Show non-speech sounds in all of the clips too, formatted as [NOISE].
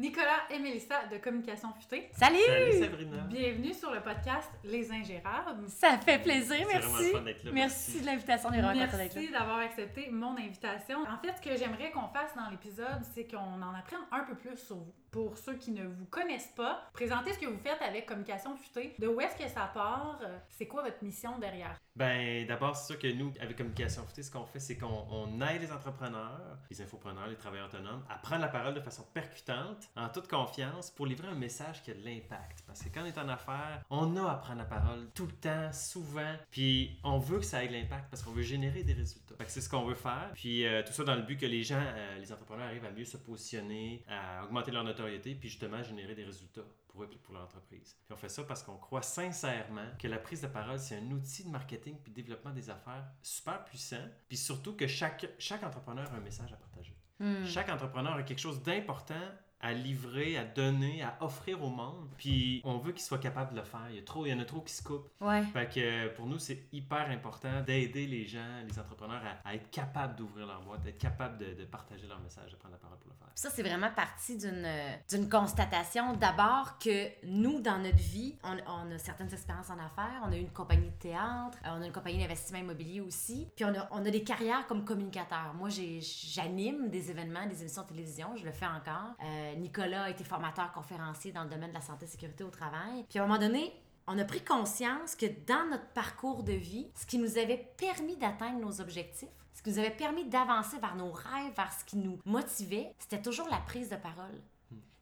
Nicolas et Mélissa de Communication Futée. Salut! Salut Sabrina. Bienvenue sur le podcast Les Ingérables. Ça fait plaisir, C'est vraiment merci. le fun d'être là. Merci de l'invitation, d'être. Merci d'avoir accepté mon invitation. En fait, ce que j'aimerais qu'on fasse dans l'épisode, c'est qu'on en apprenne un peu plus sur vous. Pour ceux qui ne vous connaissent pas, présentez ce que vous faites avec Communication Futée. De où est-ce que ça part? Euh, C'est quoi votre mission derrière? Ben, d'abord, c'est sûr que nous, avec Communication Futée, ce qu'on fait, c'est qu'on on aide les entrepreneurs, les infopreneurs, les travailleurs autonomes à prendre la parole de façon percutante, en toute confiance, pour livrer un message qui a de l'impact. Parce que quand on est en affaires, on a à prendre la parole tout le temps, souvent, puis on veut que ça ait de l'impact parce qu'on veut générer des résultats. C'est ce qu'on veut faire. Puis euh, tout ça dans le but que les gens, euh, les entrepreneurs arrivent à mieux se positionner, à augmenter leur notoriété, puis justement générer des résultats pour eux et pour leur entreprise. Puis on fait ça parce qu'on croit sincèrement que la prise de parole, c'est un outil de marketing puis de développement des affaires super puissant. Puis surtout que chaque, chaque entrepreneur a un message à partager. Hmm. Chaque entrepreneur a quelque chose d'important à livrer, à donner, à offrir au monde. Puis on veut qu'il soit capable de le faire. Il y, a trop, il y en a trop qui se coupent. Ouais. Fait que euh, pour nous, c'est hyper important d'aider les gens, les entrepreneurs à, à être capables d'ouvrir leur boîte, d'être capables de, de partager leur message, de prendre la parole pour le faire. Ça, c'est vraiment parti d'une euh, constatation. D'abord que nous, dans notre vie, on, on a certaines expériences en affaires. On a une compagnie de théâtre, euh, on a une compagnie d'investissement immobilier aussi. Puis on a, on a des carrières comme communicateur. Moi, j'anime des événements, des émissions de télévision. Je le fais encore. Euh, Nicolas a été formateur conférencier dans le domaine de la santé et sécurité au travail. Puis à un moment donné, on a pris conscience que dans notre parcours de vie, ce qui nous avait permis d'atteindre nos objectifs, ce qui nous avait permis d'avancer vers nos rêves, vers ce qui nous motivait, c'était toujours la prise de parole.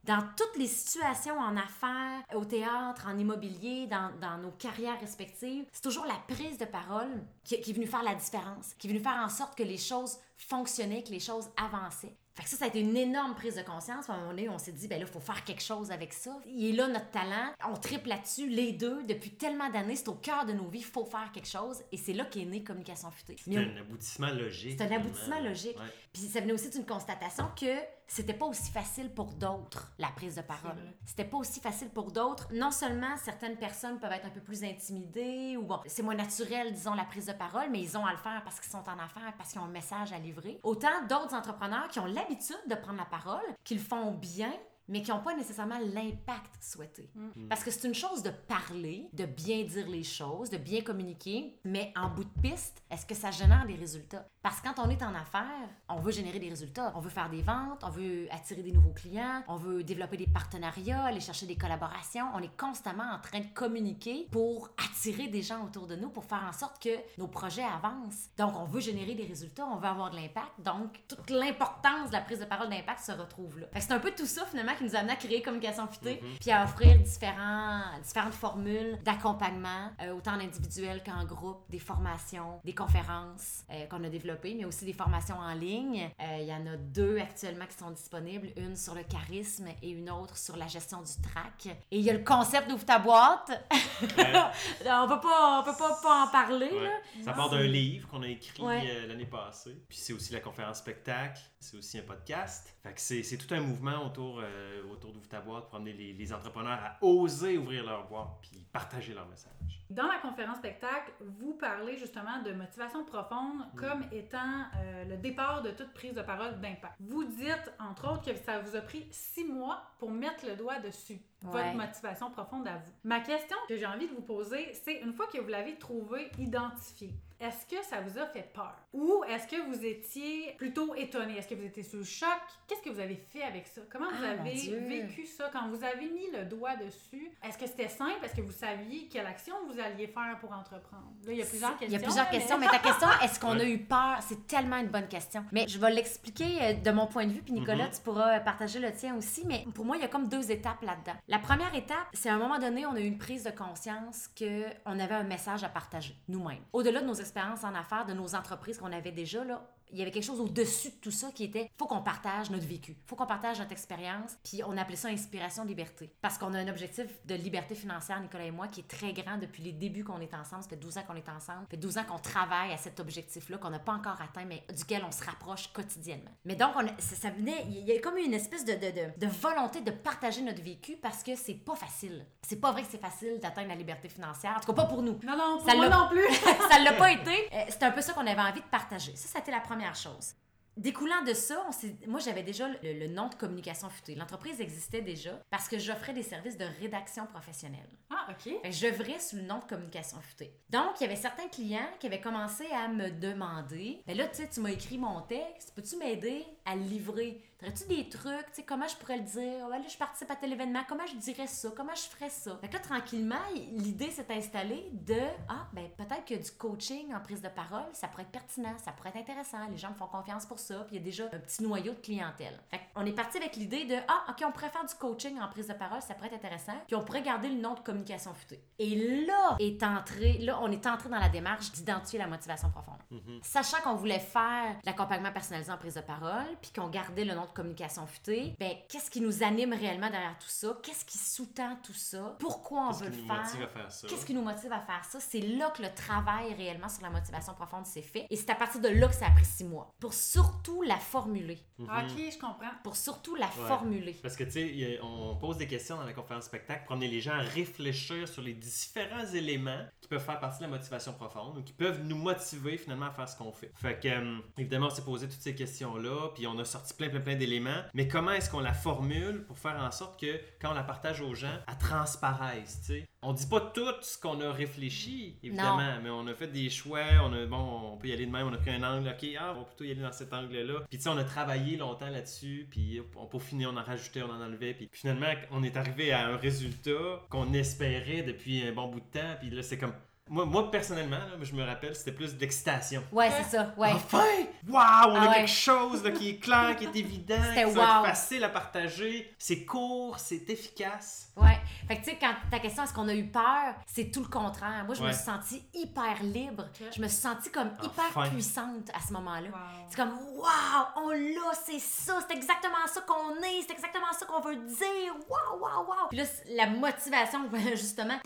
Dans toutes les situations en affaires, au théâtre, en immobilier, dans, dans nos carrières respectives, c'est toujours la prise de parole qui, qui est venue faire la différence, qui est venue faire en sorte que les choses fonctionnaient, que les choses avançaient. Fait que ça, ça a été une énorme prise de conscience. À un moment donné, on s'est dit, ben là, il faut faire quelque chose avec ça. Il est là notre talent. On triple là-dessus, les deux, depuis tellement d'années. C'est au cœur de nos vies. Il faut faire quelque chose. Et c'est là qu'est née Communication Futée. C'est un aboutissement logique. c'est un aboutissement logique. Ouais. Puis ça venait aussi d'une constatation que c'était pas aussi facile pour d'autres, la prise de parole. C'était pas aussi facile pour d'autres. Non seulement certaines personnes peuvent être un peu plus intimidées ou bon, c'est moins naturel, disons, la prise de parole, mais ils ont à le faire parce qu'ils sont en affaires, parce qu'ils ont un message à livrer. Autant d'autres entrepreneurs qui ont l'habitude de prendre la parole, qui le font bien, mais qui n'ont pas nécessairement l'impact souhaité. Parce que c'est une chose de parler, de bien dire les choses, de bien communiquer, mais en bout de piste, est-ce que ça génère des résultats? Parce que quand on est en affaires, on veut générer des résultats. On veut faire des ventes, on veut attirer des nouveaux clients, on veut développer des partenariats, aller chercher des collaborations. On est constamment en train de communiquer pour attirer des gens autour de nous, pour faire en sorte que nos projets avancent. Donc, on veut générer des résultats, on veut avoir de l'impact. Donc, toute l'importance de la prise de parole d'impact se retrouve là. Fait que c'est un peu tout ça, finalement, qui nous a amené à créer Communication Futée, puis à offrir différents, différentes formules d'accompagnement, euh, autant en individuel qu'en groupe, des formations, des conférences euh, qu'on a développées, mais aussi des formations en ligne. Euh, Il y en a deux actuellement qui sont disponibles, une sur le charisme et une autre sur la gestion du trac. Et il y a le concept d'ouvre ta boîte. [LAUGHS] on peut pas, on peut pas, pas en parler, Ouais. là. Ça part d'un livre qu'on a écrit Ouais. l'année passée. Puis c'est aussi la conférence spectacle, c'est aussi un podcast. Fait que c'est, c'est tout un mouvement autour, euh, autour d'Ouvre ta boîte pour amener les, les entrepreneurs à oser ouvrir leur boîte puis partager leur message. Dans la conférence spectacle, vous parlez justement de motivation profonde comme étant euh, le départ de toute prise de parole d'impact. Vous dites, entre autres, que ça vous a pris six mois pour mettre le doigt dessus, Ouais. votre motivation profonde à vous. Ma question que j'ai envie de vous poser, c'est une fois que vous l'avez trouvé, identifié, est-ce que ça vous a fait peur? Ou est-ce que vous étiez plutôt étonné? Est-ce que vous étiez sous le choc? Qu'est-ce que vous avez fait avec ça? Comment vous Ah, avez vécu ça? Quand vous avez mis le doigt dessus? Est-ce que c'était simple? Est-ce que vous saviez quelle action vous alliez faire pour entreprendre? Là, il y a plusieurs questions. Il y a plusieurs là, questions, mais ta question, est-ce qu'on [LAUGHS] a eu peur? C'est tellement une bonne question. Mais je vais l'expliquer euh, de mon point de vue, puis Nicolas, Mhm. tu pourras euh, partager le tien aussi. Mais pour moi, il y a comme deux étapes là-dedans. La première étape, c'est à un moment donné, on a eu une prise de conscience qu'on avait un message à partager, nous-mêmes. Au-delà de nos expériences en affaires, de nos entreprises qu'on avait déjà, là, il y avait quelque chose au-dessus de tout ça qui était faut qu'on partage notre vécu, faut qu'on partage notre expérience, puis on appelait ça inspiration liberté parce qu'on a un objectif de liberté financière Nicolas et moi qui est très grand depuis les débuts qu'on est ensemble, ça fait 12 ans qu'on est ensemble, ça fait 12 ans qu'on travaille à cet objectif là qu'on n'a pas encore atteint mais duquel on se rapproche quotidiennement. Mais donc on ça, ça venait il y a comme une espèce de, de, de, de volonté de partager notre vécu parce que c'est pas facile. C'est pas vrai que c'est facile d'atteindre la liberté financière, en tout cas pas pour nous. Non, non, pour Ça moi l'a- non plus. [LAUGHS] ça l'a pas été. Euh, C'est un peu ça qu'on avait envie de partager. Ça, été la première chose. Découlant de ça, on moi j'avais déjà le, le nom de communication futée. L'entreprise existait déjà parce que j'offrais des services de rédaction professionnelle. Ah, OK. J'œuvrais sous le nom de communication futée. Donc, il y avait certains clients qui avaient commencé à me demander Mais là, tu sais, tu m'as écrit mon texte, peux-tu m'aider à livrer. T'aurais-tu des trucs, tu sais, comment je pourrais le dire? Ouais, là, je participe à tel événement, comment je dirais ça? Comment je ferais ça? Fait que là, tranquillement, l'idée s'est installée de Ah, ben peut-être que du coaching en prise de parole, ça pourrait être pertinent, ça pourrait être intéressant, les gens me font confiance pour ça, puis il y a déjà un petit noyau de clientèle. Fait on est parti avec l'idée de Ah, ok, on pourrait faire du coaching en prise de parole, ça pourrait être intéressant, puis on pourrait garder le nom de communication futée. Et là est entré, là, on est entré dans la démarche d'identifier la motivation profonde. Sachant qu'on voulait faire l'accompagnement personnalisé en prise de parole, puis qu'on gardait le nom de communication futée, ben qu'est-ce qui nous anime réellement derrière tout ça? Qu'est-ce qui sous-tend tout ça? Pourquoi on Qu'est-ce veut qui le nous faire? motive à faire ça? Qu'est-ce qui nous motive à faire ça? C'est là que le travail réellement sur la motivation profonde s'est fait. Et c'est à partir de là que ça a pris six mois. Pour surtout la formuler. Ah, OK, je comprends. Pour surtout la formuler. Parce que, tu sais, on pose des questions dans la conférence spectacle pour amener les gens à réfléchir sur les différents éléments qui peuvent faire partie de la motivation profonde ou qui peuvent nous motiver finalement à faire ce qu'on fait. Fait que, euh, évidemment, on s'est posé toutes ces questions-là, puis on a sorti plein, plein, plein d'éléments. Mais comment est-ce qu'on la formule pour faire en sorte que, quand on la partage aux gens, elle transparaisse, tu sais? On dit pas tout ce qu'on a réfléchi, évidemment, mais on a fait des choix, on a, bon, on peut y aller de même, on a pris un angle, ok, ah, on va plutôt y aller dans cet angle-là. Puis tu sais, on a travaillé longtemps là-dessus, puis on peaufinait, on en rajoutait, on en enlevait, puis finalement, on est arrivé à un résultat qu'on espérait depuis un bon bout de temps, puis là, c'est comme... Moi, moi personnellement, là, je me rappelle, c'était plus d'excitation. Ouais, c'est ça. Ouais. Enfin! Waouh! On a Ah ouais. quelque chose là, qui est clair, qui est [LAUGHS] évident, qui va être wow. facile à partager. C'est court, c'est efficace. Ouais. Fait que tu sais, quand ta question, est-ce qu'on a eu peur, c'est tout le contraire. Moi, je me suis sentie hyper libre. Je me suis sentie comme hyper Enfin. puissante à ce moment-là. Wow. C'est comme, waouh, on l'a, c'est ça, c'est exactement ça qu'on est, c'est exactement ça qu'on veut dire, waouh, waouh, waouh. Puis là, la motivation, [LAUGHS] justement,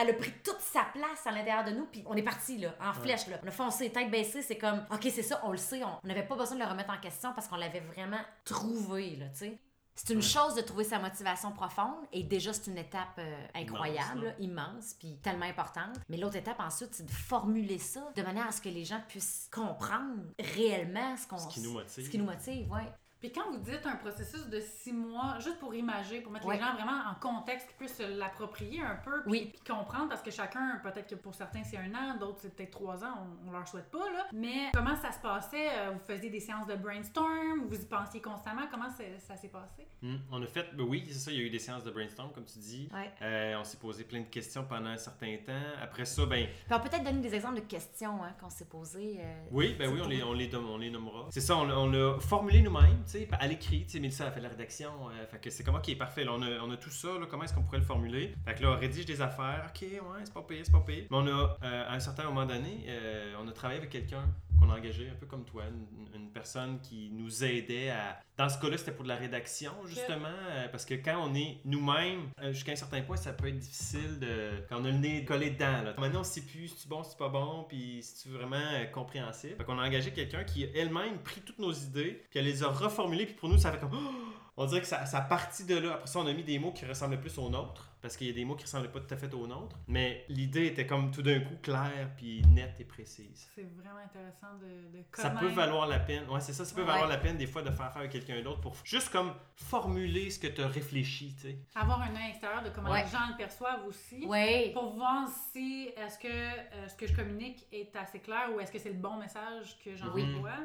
elle a pris toute sa place à l'intérieur de nous, puis on est parti, là, en flèche, là. On a foncé, tête baissée, c'est comme, ok, c'est ça, on le sait, on on n'avait pas besoin de le remettre en question parce qu'on l'avait vraiment trouvé, là, tu sais. C'est une Ouais. chose de trouver sa motivation profonde et déjà c'est une étape euh, incroyable, Immense, là, immense, puis tellement importante. Mais l'autre étape ensuite, c'est de formuler ça de manière à ce que les gens puissent comprendre réellement ce qu'on Ce qui nous motive. Ce qui nous motive, ouais. Puis quand vous dites un processus de six mois, juste pour imager, pour mettre Ouais. les gens vraiment en contexte, qu'ils puissent se l'approprier un peu, puis, Oui. puis comprendre, parce que chacun, peut-être que pour certains c'est un an, d'autres c'est peut-être trois ans, on, on leur souhaite pas, là. Mais comment ça se passait? Euh, Vous faisiez des séances de brainstorm, vous y pensiez constamment, comment ça s'est passé? Hmm, On a fait, ben oui, c'est ça, il y a eu des séances de brainstorm, comme tu dis. Ouais. Euh, on s'est posé plein de questions pendant un certain temps. Après ça, ben Puis on peut peut-être donner des exemples de questions hein, qu'on s'est posées. euh, oui, ben oui, on les, on les, nomme- on les nommera. C'est ça, on, on l'a formulé nous-mêmes, tu sais, à l'écrit. Tu sais, Mélissa a fait la rédaction. euh, fait que c'est comme, ok, parfait, là, on, a, on a tout ça, là, comment est-ce qu'on pourrait le formuler? Fait que là, on rédige des affaires, ok, ouais, c'est pas pire, c'est pas pire. Mais on a, euh, à un certain moment donné, euh, on a travaillé avec quelqu'un qu'on a engagé, un peu comme toi, une, une personne qui nous aidait à. Dans ce cas-là, c'était pour de la rédaction, justement, euh, parce que quand on est nous-mêmes, jusqu'à un certain point, ça peut être difficile de. Quand on a le nez collé dedans, là. Maintenant, on sait plus si c'est bon, si c'est pas bon, puis si c'est vraiment compréhensible. Fait qu'on a engagé quelqu'un qui a elle-même pris toutes nos idées, puis elle les a reformulées, puis pour nous, ça fait comme. [GASPS] On dirait que ça, ça partit de là. Après ça, on a mis des mots qui ressemblaient plus aux nôtres, parce qu'il y a des mots qui ressemblaient pas tout à fait aux nôtres. Mais l'idée était comme tout d'un coup claire, puis nette et précise. C'est vraiment intéressant de, de Ça peut valoir la peine. Ouais, c'est ça. Ça peut Ouais. valoir la peine des fois de faire affaire avec quelqu'un d'autre pour juste comme formuler ce que tu as réfléchi, tu sais. Avoir un œil extérieur de comment Ouais. les gens le perçoivent aussi. Ouais. Pour voir si est-ce que euh, ce que je communique est assez clair ou est-ce que c'est le bon message que j'envoie.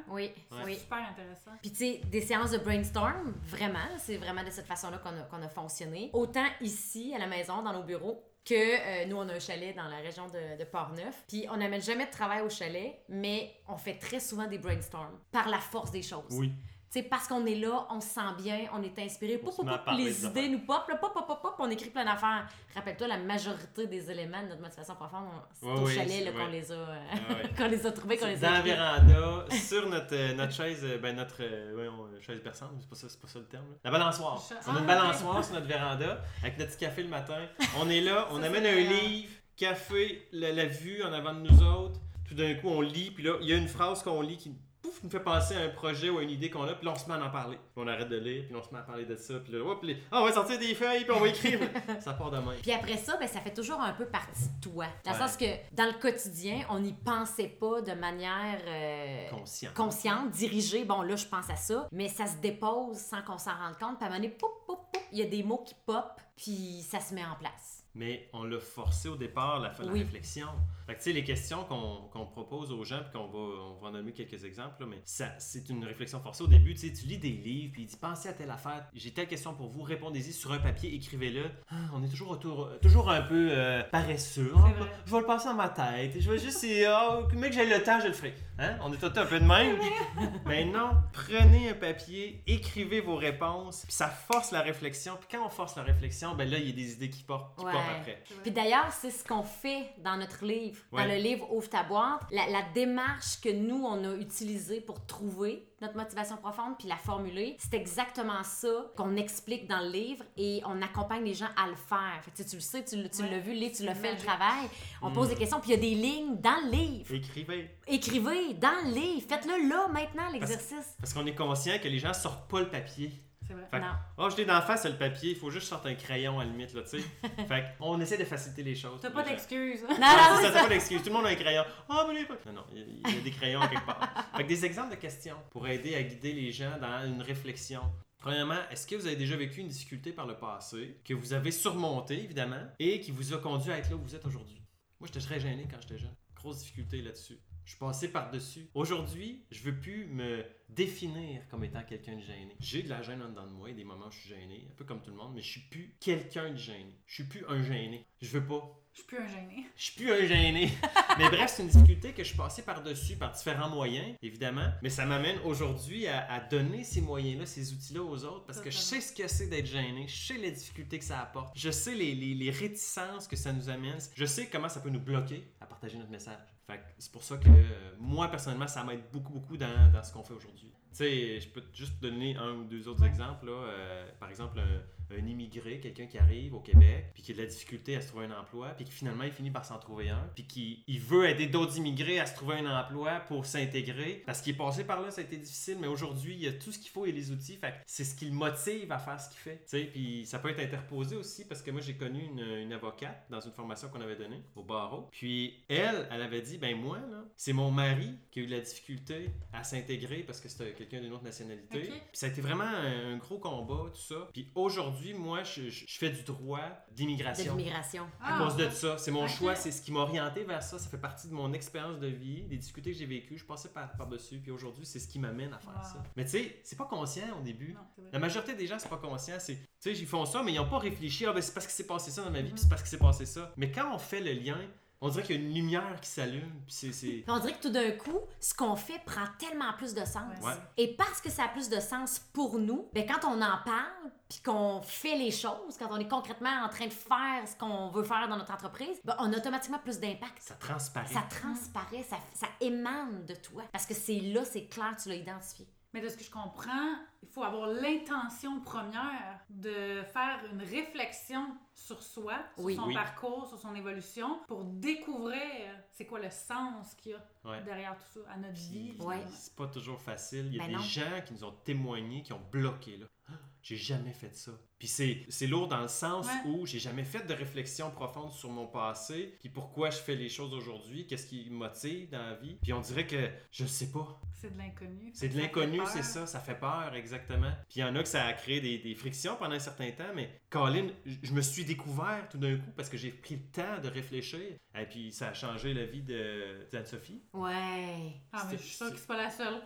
Oui, Ouais. oui. Super intéressant. Puis tu sais, des séances de brainstorm, vraiment, c'est vraiment de cette façon-là qu'on a, qu'on a fonctionné. Autant ici, à la maison, dans nos bureaux, que euh, nous, on a un chalet dans la région de, de Portneuf. Puis on n'amène jamais de travail au chalet, mais on fait très souvent des brainstorms par la force des choses. Oui. Sais, parce qu'on est là, on se sent bien, on est inspiré. Pop, pop, les idées nous pop, là, pop, pop, pop, pop, on écrit plein d'affaires. Rappelle-toi, la majorité des éléments de notre motivation profonde, on- c'est Ouais, au ouais, chalet c'est- qu'on ouais. les a, euh, ouais. [LAUGHS] qu'on les a trouvés, qu'on les Dans a la écrits. véranda, [LAUGHS] sur notre, euh, notre chaise, euh, ben notre euh, euh, chaise perçante, c'est pas ça, c'est pas ça le terme. là. La balançoire. Cha- On a une Ah, balançoire sur notre véranda avec notre petit café le matin. On est là, [LAUGHS] on Ça, amène c'est un excellent. livre, café, la, la vue en avant de nous autres. Tout d'un coup, on lit, puis là, il y a une phrase qu'on lit qui pouf, nous fait penser à un projet ou à une idée qu'on a, puis là, on se met à en parler. Puis on arrête de lire, puis on se met à parler de ça, puis là, hop, les- ah, on va sortir des feuilles, puis on va écrire. [LAUGHS] ça part de même. Puis après ça, ben, ça fait toujours un peu partie de toi. Dans le sens que dans le quotidien, on n'y pensait pas de manière euh, Conscient. consciente, dirigée. Bon, là, je pense à ça. Mais ça se dépose sans qu'on s'en rende compte. Puis à un moment donné, il y a des mots qui pop, puis ça se met en place. Mais on l'a forcé au départ, la, la Oui. réflexion. Fait que, les questions qu'on propose aux gens, puis qu'on va, on va en nommer quelques exemples, là, mais c'est une réflexion forcée au début. Tu lis des livres, puis il dit pensez à telle affaire. J'ai telle question pour vous, répondez-y sur un papier, écrivez-le. Ah, on est toujours, autour, toujours un peu euh, paresseux. Vrai. je vais le passer dans ma tête. Je vais juste, c'est, ah, mec, j'ai le temps, je le ferai. Hein? On est tout un peu de même. [LAUGHS] Mais non, prenez un papier, écrivez vos réponses, puis ça force la réflexion. Puis quand on force la réflexion, ben là, il y a des idées qui portent, qui Ouais. portent après. Puis d'ailleurs, c'est ce qu'on fait dans notre livre. Dans Ouais. le livre Ouvre ta boîte, la, la démarche que nous, on a utilisée pour trouver notre motivation profonde puis la formuler, c'est exactement ça qu'on explique dans le livre et on accompagne les gens à le faire. Fait que, tu sais, tu le sais, tu, l- tu Ouais. l'as vu, le livre, tu l'as fait le travail. On pose des questions puis il y a des lignes dans le livre. Écrivez. Écrivez dans le livre. Faites-le là, maintenant, l'exercice. Parce qu'on est conscient que les gens sortent pas le papier. C'est vrai. Fait que, Non. oh, je l'ai d'en face, le papier, il faut juste sortir un crayon à la limite, là, tu sais. [LAUGHS] fait qu'on essaie de faciliter les choses. T'as pas d'excuses. Non, Non, non, ça, ça. pas d'excuse. Tout le monde a un crayon. Ah, mais les pas. Non, non, il y a- il y a des crayons quelque part. Fait que des exemples de questions pour aider à guider les gens dans une réflexion. Premièrement, est-ce que vous avez déjà vécu une difficulté par le passé, que vous avez surmonté, évidemment, et qui vous a conduit à être là où vous êtes aujourd'hui? Moi, j'étais très gêné quand j'étais jeune. Grosse difficulté là-dessus. Je suis passé par-dessus. Aujourd'hui, je veux plus me définir comme étant quelqu'un de gêné. J'ai de la gêne en dedans de moi, et des moments où je suis gêné, un peu comme tout le monde, mais je suis plus quelqu'un de gêné. Je suis plus un gêné. Je veux pas. Je suis plus un gêné. Je suis plus un gêné. [LAUGHS] mais bref, c'est une difficulté que je suis passé par-dessus par différents moyens, évidemment. Mais ça m'amène aujourd'hui à, à donner ces moyens-là, ces outils-là aux autres parce que je sais ce que c'est d'être gêné. Je sais les difficultés que ça apporte. Je sais les, les- les réticences que ça nous amène. Je sais comment ça peut nous bloquer à partager notre message. Fait c'est pour ça que euh, moi, personnellement, ça m'aide beaucoup, beaucoup dans, dans ce qu'on fait aujourd'hui. Tu sais, je peux te- juste te donner un ou deux autres Ouais. exemples. Là. Euh, par exemple, un, un immigré, quelqu'un qui arrive au Québec, puis qui a de la difficulté à se trouver un emploi, puis qui finalement, il finit par s'en trouver un, puis qui il veut aider d'autres immigrés à se trouver un emploi pour s'intégrer, parce qu'il est passé par là, ça a été difficile, mais aujourd'hui, il y a tout ce qu'il faut et les outils, fait que c'est ce qui le motive à faire ce qu'il fait. Tu sais, puis ça peut être interposé aussi, parce que moi, j'ai connu une, une avocate dans une formation qu'on avait donnée au barreau, puis elle, elle avait dit, ben moi, là, c'est mon mari qui a eu de la difficulté à s'intégrer parce que c'était quelqu'un d'une autre nationalité. Puis ça a été vraiment un, un gros combat, tout ça. Puis aujourd'hui, moi, je, je- je fais du droit d'immigration. l'immigration. À Ah, cause de ouais. ça, c'est mon choix, c'est ce qui m'a orienté vers ça. Ça fait partie de mon expérience de vie, des difficultés que j'ai vécues. Je passais par- par-dessus, puis aujourd'hui, c'est ce qui m'amène à faire Wow. ça. Mais tu sais, c'est pas conscient au début. Non, c'est. La majorité des gens, c'est pas conscient. C'est, tu sais, ils font ça, mais ils n'ont pas réfléchi. Ah, ben, c'est parce qu'il s'est passé ça dans ma vie, Mhm. puis c'est parce qu'il s'est passé ça. Mais quand on fait le lien, on dirait qu'il y a une lumière qui s'allume, c'est. on dirait que tout d'un coup, ce qu'on fait prend tellement plus de sens. Ouais. Et parce que ça a plus de sens pour nous, ben quand on en parle, puis qu'on fait les choses, quand on est concrètement en train de faire ce qu'on veut faire dans notre entreprise, ben on a automatiquement plus d'impact. Ça transparaît. Ça transparaît, ça, ça émane de toi. Parce que c'est là, c'est clair, tu l'as identifié. Mais de ce que je comprends, il faut avoir l'intention première de faire une réflexion sur soi, sur Oui. son Oui. parcours, sur son évolution, pour découvrir c'est quoi le sens qu'il y a Ouais. derrière tout ça, à notre vie. Ouais. C'est pas toujours facile. Il y a Ben des non. gens qui nous ont témoigné, qui ont bloqué. Là. Ah, J'ai jamais fait ça. Puis c'est, c'est lourd dans le sens Ouais. où j'ai jamais fait de réflexion profonde sur mon passé, puis pourquoi je fais les choses aujourd'hui, qu'est-ce qui me motive dans la vie. Puis on dirait que je sais pas. C'est de l'inconnu. C'est de l'inconnu, c'est ça, ça fait peur, exactement. Puis il y en a que ça a créé des, des frictions pendant un certain temps, mais Colin, je me suis découvert tout d'un coup parce que j'ai pris le temps de réfléchir. Et puis ça a changé la vie de d'Anne-Sophie. Ouais. Ah, mais je suis sûre que c'est pas la seule.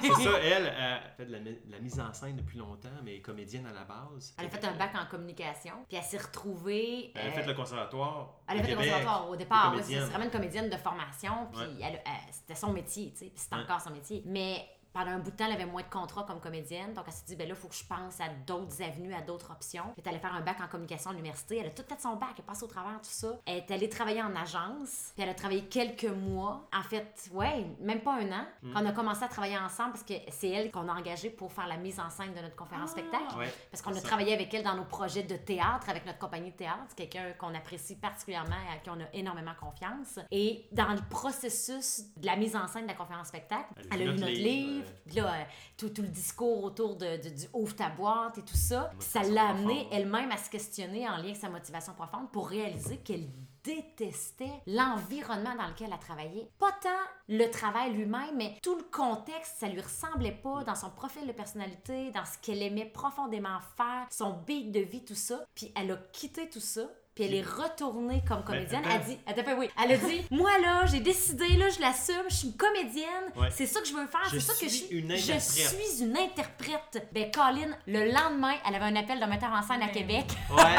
C'est ça, elle, elle fait de la, de la mise en scène depuis longtemps, mais est comédienne à la base. Elle a fait un bac en communication, puis elle s'est retrouvée. Elle a euh, fait le conservatoire. Elle a fait le conservatoire au départ. c'est vraiment une comédienne de formation. Puis Ouais. elle- elle- c'était son métier, tu sais. Ouais. encore son métier. Mais pendant un bout de temps, elle avait moins de contrats comme comédienne. Donc, elle s'est dit, ben là, il faut que je pense à d'autres avenues, à d'autres options. Puis, elle allait faire un bac en communication à l'université. Elle a tout fait son bac, elle est passée au travers, tout ça. Elle est allée travailler en agence. Puis, elle a travaillé quelques mois. En fait, ouais, même pas un an. Mm. Quand on a commencé à travailler ensemble, parce que c'est elle qu'on a engagée pour faire la mise en scène de notre conférence-spectacle. Ouais, Parce qu'on a ça. travaillé avec elle dans nos projets de théâtre, avec notre compagnie de théâtre. C'est quelqu'un qu'on apprécie particulièrement et à qui on a énormément confiance. Et dans le processus de la mise en scène de la conférence-spectacle, Elle elle a lu notre livre, livre, puis là, euh, tout, tout le discours autour de, de- du ouvre ta boîte et tout ça. Ça l'a amené profonde. elle-même à se questionner en lien avec sa motivation profonde pour réaliser qu'elle détestait l'environnement dans lequel elle travaillait. Pas tant le travail lui-même, mais tout le contexte, ça lui ressemblait pas dans son profil de personnalité, dans ce qu'elle aimait profondément faire, son beat de vie, tout ça. Puis elle a quitté tout ça. Puis elle est retournée comme comédienne. attends. Elle dit, peu, oui. Elle a dit, moi là, j'ai décidé, là, je l'assume, je suis une comédienne. Ouais. c'est ça que je veux faire, Je c'est ça que je suis suis. une je suis une interprète. Ben, Colin, le lendemain, elle avait un appel d'un metteur en scène à Québec. Ouais. [LAUGHS]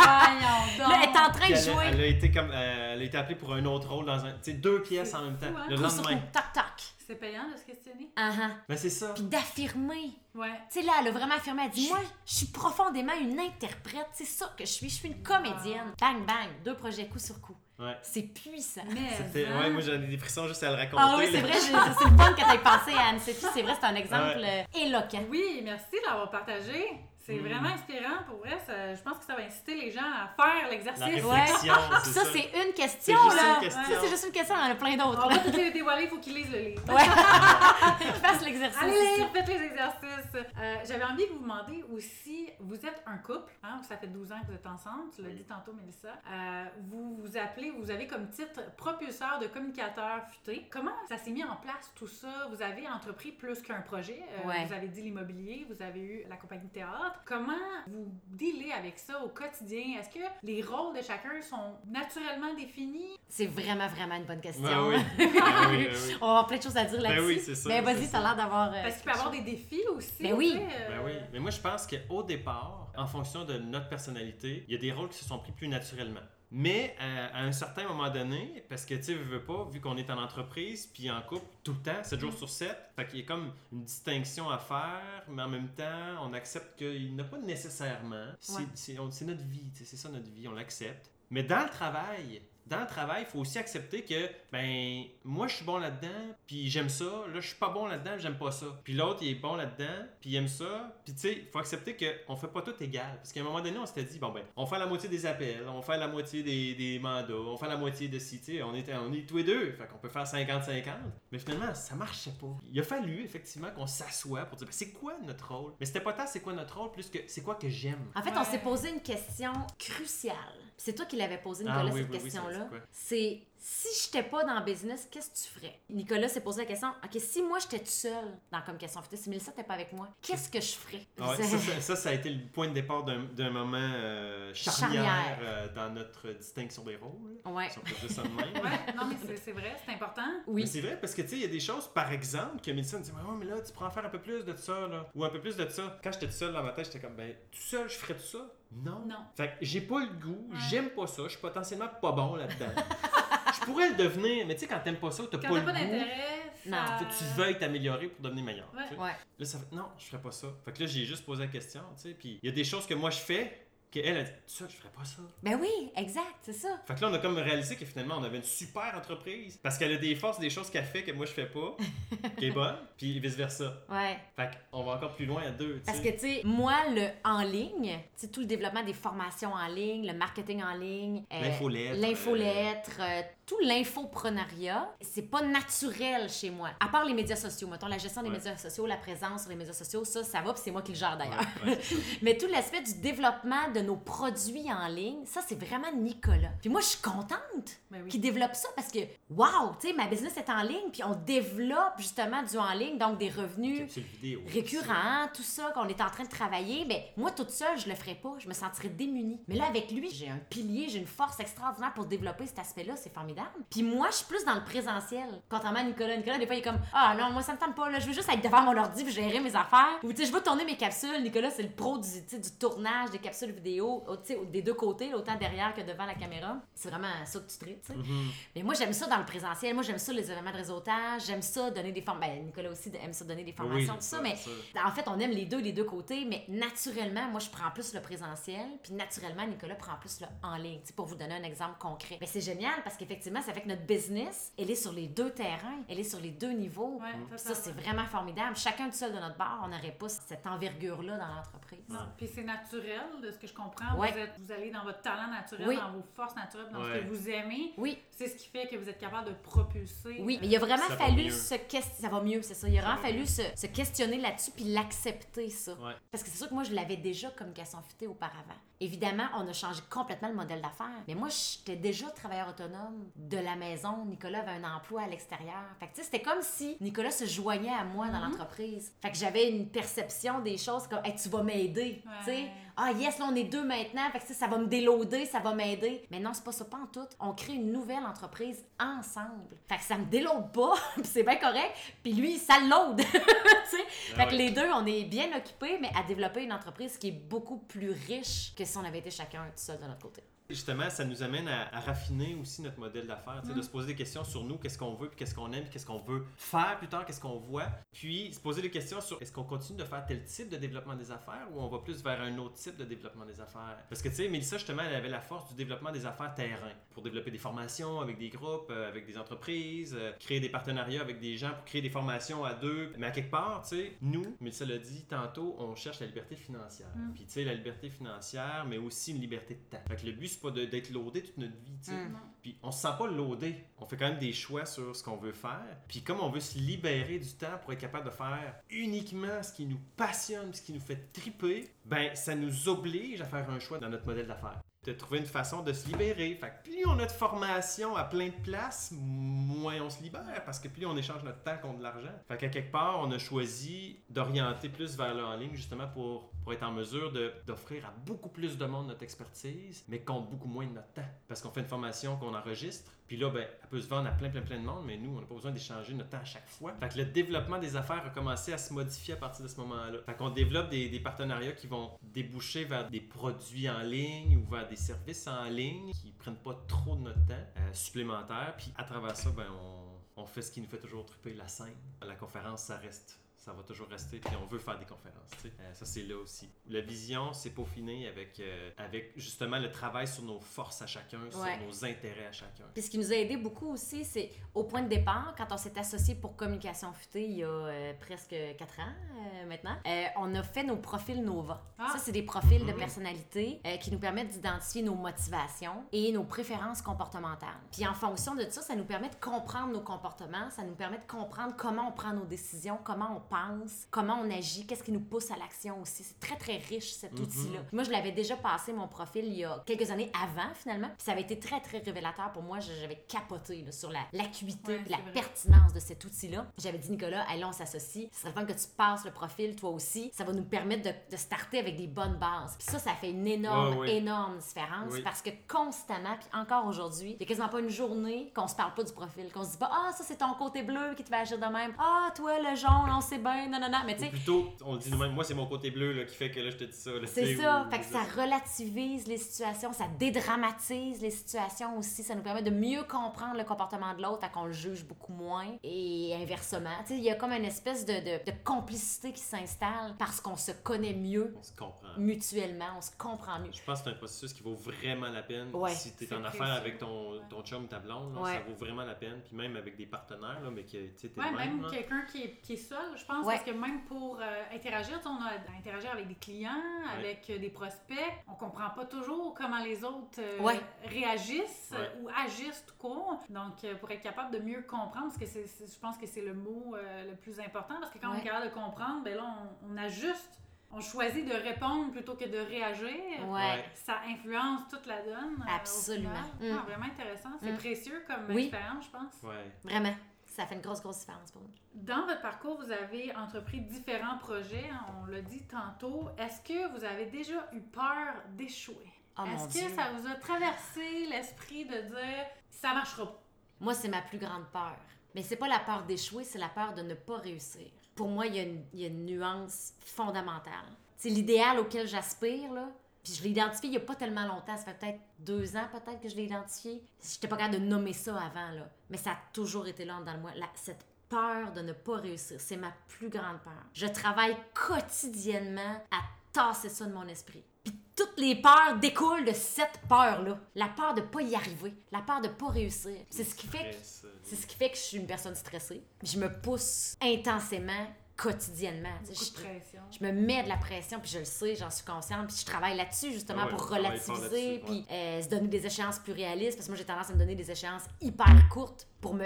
Là, elle est en train Puis de elle, a, jouer. elle a été comme euh, elle a été appelée pour un autre rôle dans un tu sais deux pièces en même temps fou, hein? le lendemain tac, tac. C'est payant de se questionner? Ah, ah. ben c'est ça Puis d'affirmer. Ouais. Tu sais, là, elle a vraiment affirmé. Elle dit Moi, je suis profondément une interprète. C'est ça que je suis. Je suis une comédienne. Bang, bang. Deux projets coup sur coup. ouais C'est puissant. Mais. c'était hein? ouais moi j'avais des frissons juste à le raconter Ah oui, c'est vrai, j'ai- c'est le fun que t'aies pensé à Anne-Sophie. C'est vrai, c'est un [LAUGHS] exemple Ouais. euh, éloquent. Oui, merci de l'avoir partagé. C'est Mm. vraiment inspirant. Pour vrai, ça- je pense que ça va inciter les gens à faire l'exercice. Puis c'est ça, ça, c'est une question, C'est juste là. une question. Ça, c'est juste une question. Il y en a plein d'autres. On va toutes les dévoiler, il faut qu'ils lisent le livre. Ouais. [LAUGHS] Fasse l'exercice. Allez lire, faites les exercices. Euh, J'avais envie de vous demander aussi, vous êtes un couple, hein, ça fait 12 ans que vous êtes ensemble, tu l'as Oui. dit tantôt, Mélissa. Euh, vous vous appelez, vous avez comme titre propulseur de communicateur futé. Comment ça s'est mis en place tout ça? Vous avez entrepris plus qu'un projet. Euh, Ouais. Vous avez dit l'immobilier, vous avez eu la compagnie de théâtre. Comment vous dealez avec ça au quotidien? Est-ce que les rôles de chacun sont naturellement définis? C'est vraiment, vraiment une bonne question. Ben oui. [LAUGHS] Ben oui, ben oui. On va avoir plein de choses à dire Ben là-dessus. oui, c'est ça, Mais vas-y, ça. l'air d'avoir. euh, Parce qu'il peut y avoir des défis aussi. Ben oui. euh, Ben oui, mais moi je pense qu'au départ, en fonction de notre personnalité, il y a des rôles qui se sont pris plus naturellement. Mais euh, à un certain moment donné, parce que tu sais, veux, pas, vu qu'on est en entreprise puis en couple tout le temps, 7 jours Mm. sur 7, fait qu'il y a comme une distinction à faire, mais en même temps, on accepte qu'il n'y en a pas nécessairement. C'est Ouais. notre vie, c'est ça notre vie, on l'accepte. Mais dans le travail, dans le travail, il faut aussi accepter que, ben, moi, je suis bon là-dedans, puis j'aime ça. Là, je suis pas bon là-dedans, j'aime pas ça. Puis l'autre, il est bon là-dedans, puis il aime ça. Puis tu sais, il faut accepter qu'on fait pas tout égal. Parce qu'à un moment donné, on s'était dit, bon, ben, on fait la moitié des appels, on fait la moitié des, des mandats, on fait la moitié de ci, tu sais, on est, on est tous les deux. Fait qu'on peut faire 50-50. Mais finalement, ça marchait pas. Il a fallu, effectivement, qu'on s'assoie pour dire, ben, c'est quoi notre rôle? Mais c'était pas tant c'est quoi notre rôle, plus que c'est quoi que j'aime. En fait, on s'est posé une question cruciale. C'est toi qui l'avais posé, Ah Nicolas, oui, cette oui, question-là. c'est si j'étais pas dans le business, qu'est-ce que tu ferais? Nicolas s'est posé la question OK, si moi j'étais toute seule dans Comme Question Futée, si Mélissa n'était pas avec moi, qu'est-ce que je ferais? [LAUGHS] Ouais, ça, ça, ça, ça a été le point de départ d'un moment euh, charnière, Charnière. euh, dans notre distinction des rôles. Ouais. Si on peut dire ça de même. [LAUGHS] Ouais, non, mais c'est- vrai, c'est important. Mais Oui. c'est vrai parce que tu sais, il y a des choses, par exemple, que Mélissa me dit Ouais, mais là, tu pourrais en faire un peu plus de ça, là. Ou un peu plus de ça. Quand j'étais tout seul dans ma tête, j'étais comme Ben, tout seul, je ferais tout ça Non? Non. Fait que j'ai pas le goût, Ouais. j'aime pas ça, je suis potentiellement pas bon là-dedans. [LAUGHS] je pourrais le devenir, mais tu sais, quand t'aimes pas ça, t'as pas t'as le pas goût. d'intérêt, Non, ça- Faut que tu veuilles t'améliorer pour devenir meilleur. Ouais. Là, ça fait non, je ferais pas ça. Fait que là, j'ai juste posé la question, tu sais. Puis il y a des choses que moi je fais, qu'elle a dit, ça, je ferais pas ça. Ben oui, exact, c'est ça. Fait que là, on a comme réalisé que finalement, on avait une super entreprise. Parce qu'elle a des forces, des choses qu'elle fait que moi je fais pas, [LAUGHS] qui est bonne, puis vice versa. Ouais. Fait qu'on va encore plus loin à deux, Parce que, tu sais, moi, le en ligne, tu sais, tout le développement des formations en ligne, le marketing en ligne, euh, L'infolettre, l'infolettre, euh, tout l'infoprenariat, c'est pas naturel chez moi. À part les médias sociaux, mettons, la gestion des Ouais. médias sociaux, la présence sur les médias sociaux, ça, ça va, puis c'est moi qui le gère d'ailleurs. Ouais, ouais. [LAUGHS] Mais tout l'aspect du développement de nos produits en ligne, ça, c'est vraiment Nicolas. Puis moi, je suis contente Ben oui. qu'il développe ça parce que, wow, tu sais, ma business est en ligne, puis on développe justement du en ligne, donc des revenus Capsule vidéo. récurrent, tout ça, qu'on est en train de travailler, mais moi, toute seule, je le ferais pas. Je me sentirais démunie. Mais là, avec lui, j'ai un pilier, j'ai une force extraordinaire pour développer cet aspect-là. C'est formidable. Puis moi, je suis plus dans le présentiel. Contrairement à Nicolas. Nicolas, des fois, il est comme Ah non, moi, ça me tente pas. Là, je veux juste être devant mon ordi puis gérer mes affaires. Ou tu sais, je veux tourner mes capsules. Nicolas, c'est le pro du, du tournage des capsules vidéo. tu sais, des deux côtés, là, autant derrière que devant la caméra. C'est vraiment ça que tu traites, tu sais. Mhm. Mais moi, j'aime ça dans le présentiel. Moi, j'aime ça les événements de réseautage. J'aime ça donner des formations. Ben, Nicolas aussi aime ça donner des formations, Oui, tout ça. ça, Mais ça. en fait, on aime les deux, les deux côtés. Mais naturellement, moi, je prends plus le présentiel. Puis naturellement, Nicolas prend plus le en ligne. Tu sais, pour vous donner un exemple concret. Mais c'est génial parce qu'effectivement, ça fait que notre business, elle est sur les deux terrains. Elle est sur les deux niveaux. Ouais, ça, c'est vraiment formidable. Chacun tout seul de notre bar, on n'aurait pas cette envergure-là dans l'entreprise. Non, Puis c'est naturel, de ce que je comprends. Ouais. Vous, êtes, vous allez dans votre talent naturel, Oui. dans vos forces naturelles, dans ce que vous aimez. Oui. C'est ce qui fait que vous êtes capable de propulser. Oui, euh, mais il a vraiment Ça fallu se questionner. Ça va mieux, c'est ça. Il a Ça vraiment fallu se, se questionner là-dessus puis l'accepter, ça. Ouais. Parce que c'est sûr que moi, je l'avais déjà communication futée auparavant. Évidemment, on a changé complètement le modèle d'affaires. Mais moi, j'étais déjà travailleur autonome de la maison. Nicolas avait un emploi à l'extérieur. Fait que, tu sais, c'était comme si Nicolas se joignait à moi dans l'entreprise. Fait que j'avais une perception des choses comme, hey, tu vas m'aider. Tu sais, ah yes, là, on est deux maintenant. Fait que, tu sais, ça va me déloader, ça va m'aider. Mais non, c'est pas ça, pas en tout. On crée une nouvelle entreprise ensemble. Fait que ça me déloade pas, [LAUGHS] puis c'est bien correct. Puis lui, ça l'aude. [LAUGHS] tu sais. Fait Ah que ouais. les deux, on est bien occupés, mais à développer une entreprise qui est beaucoup plus riche que si on avait été chacun tout seul de notre côté. Justement, ça nous amène à, à raffiner aussi notre modèle d'affaires, de se poser des questions sur nous, qu'est-ce qu'on veut, puis qu'est-ce qu'on aime, puis qu'est-ce qu'on veut faire plus tard, qu'est-ce qu'on voit, puis se poser des questions sur est-ce qu'on continue de faire tel type de développement des affaires ou on va plus vers un autre type de développement des affaires? Parce que tu sais, Mélissa, justement, elle avait la force du développement des affaires terrain pour développer des formations avec des groupes, euh, avec des entreprises, euh, créer des partenariats avec des gens pour créer des formations à deux. Mais à quelque part, tu sais, nous, Mélissa l'a dit tantôt, on cherche la liberté financière. Mm. Puis tu sais, la liberté financière, mais aussi une liberté de temps. Fait que le but, c'est pas d'être loadé toute notre vie, tu sais. Mm. Non. Puis on se sent pas loadé. On fait quand même des choix sur ce qu'on veut faire. Puis comme on veut se libérer du temps pour être capable de faire uniquement ce qui nous passionne, ce qui nous fait triper, ben ça nous oblige à faire un choix dans notre modèle d'affaires. De trouver une façon de se libérer. Fait que plus on a de formation à plein de places, moins on se libère parce que plus on échange notre temps contre de l'argent. Fait qu'à quelque part, on a choisi d'orienter plus vers le en ligne justement pour, pour être en mesure d'offrir à beaucoup plus de monde notre expertise, mais contre beaucoup moins de notre temps. Parce qu'on fait une formation qu'on enregistre, puis là, ben, elle peut se vendre à plein, plein, plein de monde, mais nous, on n'a pas besoin d'échanger notre temps à chaque fois. Fait que le développement des affaires a commencé à se modifier à partir de ce moment-là. Fait qu'on développe des, partenariats qui vont déboucher vers des produits en ligne ou vers des services en ligne qui prennent pas trop de notre temps euh, supplémentaire. Puis à travers ça, ben, on, on fait ce qui nous fait toujours triper, la scène. La conférence, ça reste. Ça va toujours rester, puis on veut faire des conférences. Euh, ça, c'est là aussi. La vision, c'est peaufiné avec, euh, avec justement le travail sur nos forces à chacun, Ouais. sur nos intérêts à chacun. Puis ce qui nous a aidé beaucoup aussi, c'est au point de départ, quand on s'est associé pour Communication Futée il y a euh, presque quatre ans euh, maintenant, euh, on a fait nos profils Nova. Ah. Ça, c'est des profils de personnalité euh, qui nous permettent d'identifier nos motivations et nos préférences comportementales. Puis en fonction de ça, ça nous permet de comprendre nos comportements, ça nous permet de comprendre comment on prend nos décisions, comment on pense, comment on agit, qu'est-ce qui nous pousse à l'action aussi. C'est très, très riche, cet Mhm. outil-là. Moi, je l'avais déjà passé, mon profil, il y a quelques années avant, finalement. Puis ça avait été très, très révélateur pour moi. J'avais capoté là, sur la- l'acuité Ouais, la c'est vrai. pertinence de cet outil-là. J'avais dit, Nicolas, allons, on s'associe. Ce serait le fun que tu passes le profil, toi aussi. Ça va nous permettre de, de starter avec des bonnes bases. Puis ça, ça fait une énorme, Ouais, ouais. énorme différence Oui. parce que constamment, puis encore aujourd'hui, il y a quasiment pas une journée qu'on se parle pas du profil, qu'on se dit pas, ah, ça, c'est ton côté bleu qui te fait agir de même. Ah, toi, le jaune, on sait bien, non, non, non. Mais tu sais, plutôt, on le dit nous-mêmes, moi, c'est mon côté bleu là, qui fait que là, je te dis ça. C'est ça. ou- Fait que ça relativise les situations, ça dédramatise les situations aussi. Ça nous permet de mieux comprendre le comportement de l'autre, fait qu'on le juge beaucoup moins. Et inversement, tu sais, il y a comme une espèce de, de- de complicité qui s'installe parce qu'on se connaît mieux On se comprend. mutuellement, on se comprend mieux. Je pense que c'est un processus qui vaut vraiment la peine. Ouais. si tu es en affaire avec ton, ton chum ou ta blonde, là, Ouais. ça vaut vraiment la peine. Puis même avec des partenaires, là, mais que tu sais, t'es Ouais, même. quelqu'un qui qui est seul, je pense, Ouais. parce que même pour euh, interagir, on a à interagir avec des clients, avec euh, des prospects, on comprend pas toujours comment les autres euh, Ouais. réagissent Ouais. ou agissent tout court. Donc, euh, pour être capable de mieux comprendre, parce que c'est, c'est- je pense que c'est le mot euh, le plus important, parce que quand on est capable de comprendre, ben là, on, on ajuste. On choisit de répondre plutôt que de réagir. Ouais. Ça influence toute la donne. euh, au Absolument. final. Mm. Ah, vraiment intéressant. C'est Mm. précieux comme Oui. expérience, je pense. Ouais. Vraiment. Ça fait une grosse, grosse différence pour nous. Dans votre parcours, vous avez entrepris différents projets, hein, on l'a dit tantôt. Est-ce que vous avez déjà eu peur d'échouer? Oh mon Est-ce que Dieu. ça vous a traversé l'esprit de dire ça marchera pas? Moi, c'est ma plus grande peur. Mais c'est pas la peur d'échouer, c'est la peur de ne pas réussir. Pour moi, il y y a une nuance fondamentale. C'est l'idéal auquel j'aspire, là. Puis je l'ai identifié il y a pas tellement longtemps. Ça fait peut-être deux ans, peut-être, que je l'ai identifié. J'étais pas capable de nommer ça avant, là. Mais ça a toujours été là dans moi. La- cette peur de ne pas réussir, c'est ma plus grande peur. Je travaille quotidiennement à tasser ça de mon esprit. Puis toutes les peurs découlent de cette peur-là. La peur de pas y arriver, la peur de pas réussir. C'est ce qui fait que euh, c'est ce qui fait que je suis une personne stressée. Je me pousse intensément, quotidiennement. Je, pression. je me mets de la pression, puis je le sais, j'en suis consciente, puis je travaille là-dessus justement Ah ouais, pour relativiser, puis euh, se donner des échéances plus réalistes, parce que moi j'ai tendance à me donner des échéances hyper courtes pour me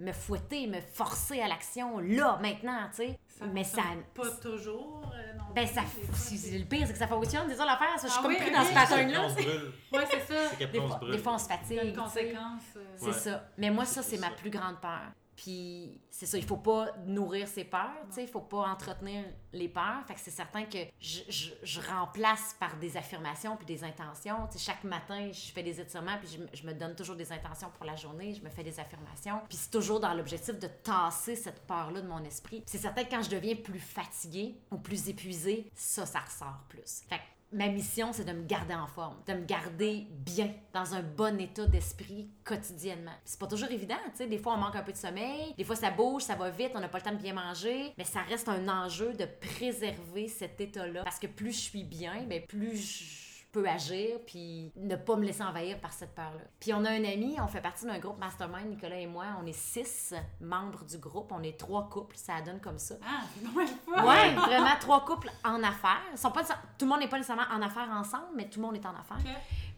me fouetter, me forcer à l'action là, maintenant, tu sais. Ça Mais ça, Pas toujours. euh, non ben ça, c'est- le pire, c'est que ça fonctionne, ça l'affaire, ça, je suis Ah comme oui, pris ok. dans ce pattern-là. Ouais, c'est ça. Des on se fois, brûle. des fois, on se Il y a fatigue, une conséquence. euh, C'est Ouais. ça. Mais moi, ça, C'est c'est ma plus grande peur. Puis c'est ça, il faut pas nourrir ses peurs, tu sais, il faut pas entretenir les peurs. Fait que c'est certain que je, je, remplace par des affirmations puis des intentions. Tu sais, chaque matin, je fais des étirements puis je, je me donne toujours des intentions pour la journée, je me fais des affirmations. Puis c'est toujours dans l'objectif de tasser cette peur-là de mon esprit. C'est certain que quand je deviens plus fatiguée ou plus épuisée, ça, ça ressort plus. Ma mission, c'est de me garder en forme, de me garder bien, dans un bon état d'esprit quotidiennement. C'est pas toujours évident, tu sais. Des fois, on manque un peu de sommeil, des fois, ça bouge, ça va vite, on n'a pas le temps de bien manger, mais ça reste un enjeu de préserver cet état-là. Parce que plus je suis bien, ben plus je peux agir, puis ne pas me laisser envahir par cette peur-là. Puis on a un ami, on fait partie d'un groupe mastermind, Nicolas et moi, on est six membres du groupe, on est trois couples, ça donne comme ça. Ah. Ouais, [LAUGHS] vraiment trois couples en affaires. Ils sont pas, tout le monde n'est pas nécessairement en affaires ensemble, mais tout le monde est en affaires.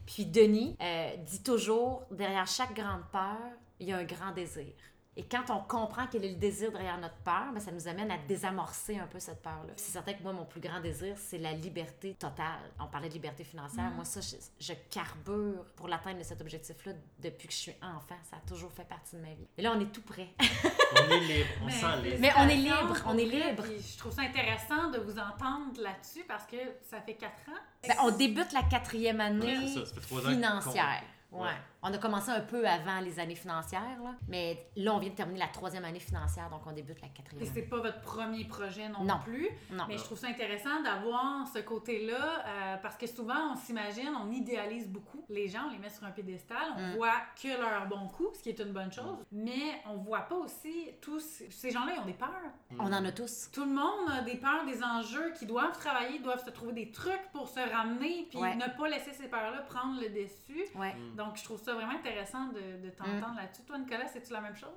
Puis Denis euh, dit toujours, derrière chaque grande peur, il y a un grand désir. Et quand on comprend quel est le désir derrière notre peur, ben, ça nous amène à désamorcer un peu cette peur-là. C'est certain que moi, mon plus grand désir, c'est la liberté totale. On parlait de liberté financière. Moi, ça, je, je carbure pour l'atteindre de cet objectif-là depuis que je suis enfant. Ça a toujours fait partie de ma vie. Et là, on est tout prêt. On est libre, on Mais- se sent libre. Mais on est libre, on est libre. Je trouve ça intéressant de vous entendre là-dessus parce que ça fait quatre ans. Ben, on débute la quatrième année Ouais, c'est ça, ça fait trois ans qu'on- financière. Ouais. Ouais. On a commencé un peu avant les années financières, là. mais là, on vient de terminer la troisième année financière, donc on débute la Et quatrième. c'est pas votre premier projet non, Non. plus. Non. Mais je trouve ça intéressant d'avoir ce côté-là euh, parce que souvent on s'imagine, on idéalise beaucoup les gens, on les met sur un piédestal, on Mm. voit que leur bon coup, ce qui est une bonne chose, mais on voit pas aussi tous ces gens-là, ils ont des peurs. On en a tous. Tout le monde a des peurs, des enjeux qui doivent travailler, doivent se trouver des trucs pour se ramener, puis Ouais. ne pas laisser ces peurs-là prendre le dessus. Ouais. Donc, je trouve ça vraiment intéressant de, de t'entendre là-dessus. Toi, Nicolas, c'est-tu la même chose?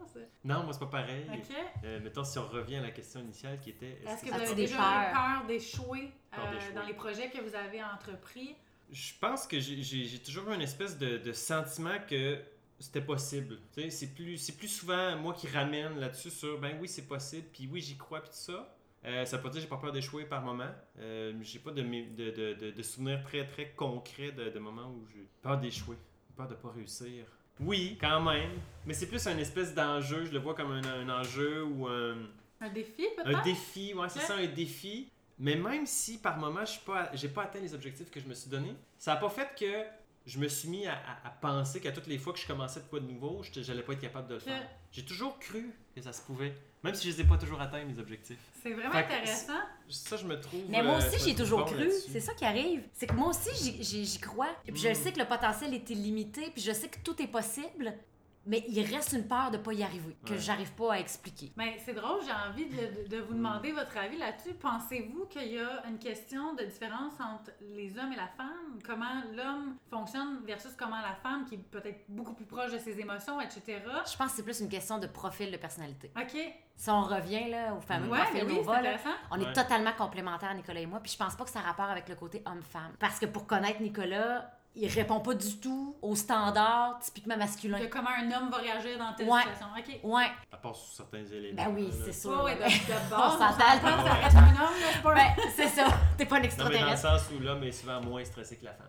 Non, moi, c'est pas pareil. OK. Euh, mettons, si on revient à la question initiale qui était... Est-ce que que vous avez déjà eu peur d'échouer euh, d'échouer. dans les projets que vous avez entrepris? Je pense que j'ai- toujours eu une espèce de, de sentiment que c'était possible. C'est plus, c'est plus souvent moi qui ramène là-dessus sur ben oui, c'est possible, puis oui, j'y crois, puis tout ça. Euh, ça veut pas dire que j'ai pas peur d'échouer par moment. Euh, j'ai pas de, de, de, de, de souvenirs très très concrets de, de moments où j'ai peur d'échouer, peur de pas réussir. Oui, quand même, mais c'est plus un espèce d'enjeu. Je le vois comme un, un enjeu ou un, Un défi, peut-être? un défi, ouais, c'est ça, un défi. Mais même si par moment, je n'ai pas, j'ai pas atteint les objectifs que je me suis donné, ça n'a pas fait que je me suis mis à, à- à penser qu'à toutes les fois que je commençais de quoi de nouveau, je n'allais pas être capable de le faire. J'ai toujours cru que ça se pouvait, même si je les ai pas toujours atteints, mes objectifs. C'est vraiment Fait intéressant. Ça, je me trouve. Mais moi euh, aussi, me j'y ai toujours bon cru. C'est ça qui arrive. C'est que moi aussi, j'y- crois. Et puis je Mm. sais que le potentiel est illimité, puis je sais que tout est possible, mais il reste une peur de pas y arriver, que Ouais. j'arrive pas à expliquer. Mais c'est drôle, j'ai envie de, vous demander votre avis là-dessus. Pensez-vous qu'il y a une question de différence entre les hommes et la femme? Comment l'homme fonctionne versus comment la femme, qui est peut-être beaucoup plus proche de ses émotions, etc. Je pense que c'est plus une question de profil de personnalité. OK. Si on revient là, au fameux Mm. Ouais, profil mais oui, Nova, là, on est Ouais. totalement complémentaires, Nicolas et moi, puis je pense pas que ça a rapport avec le côté homme-femme. Parce que pour connaître Nicolas, il répond pas du tout aux standards typiquement masculins. De comment un homme va réagir dans telle Ouais. situation. OK. Ouais, À part sur certains éléments. ben oui, c'est sûr. Ouais, ouais, de, de On base, on s'entend. ça reste un homme, là, c'est pas Ben, c'est ça. T'es pas un Non, mais dans le extraterrestre. sens où l'homme est souvent moins stressé que la femme.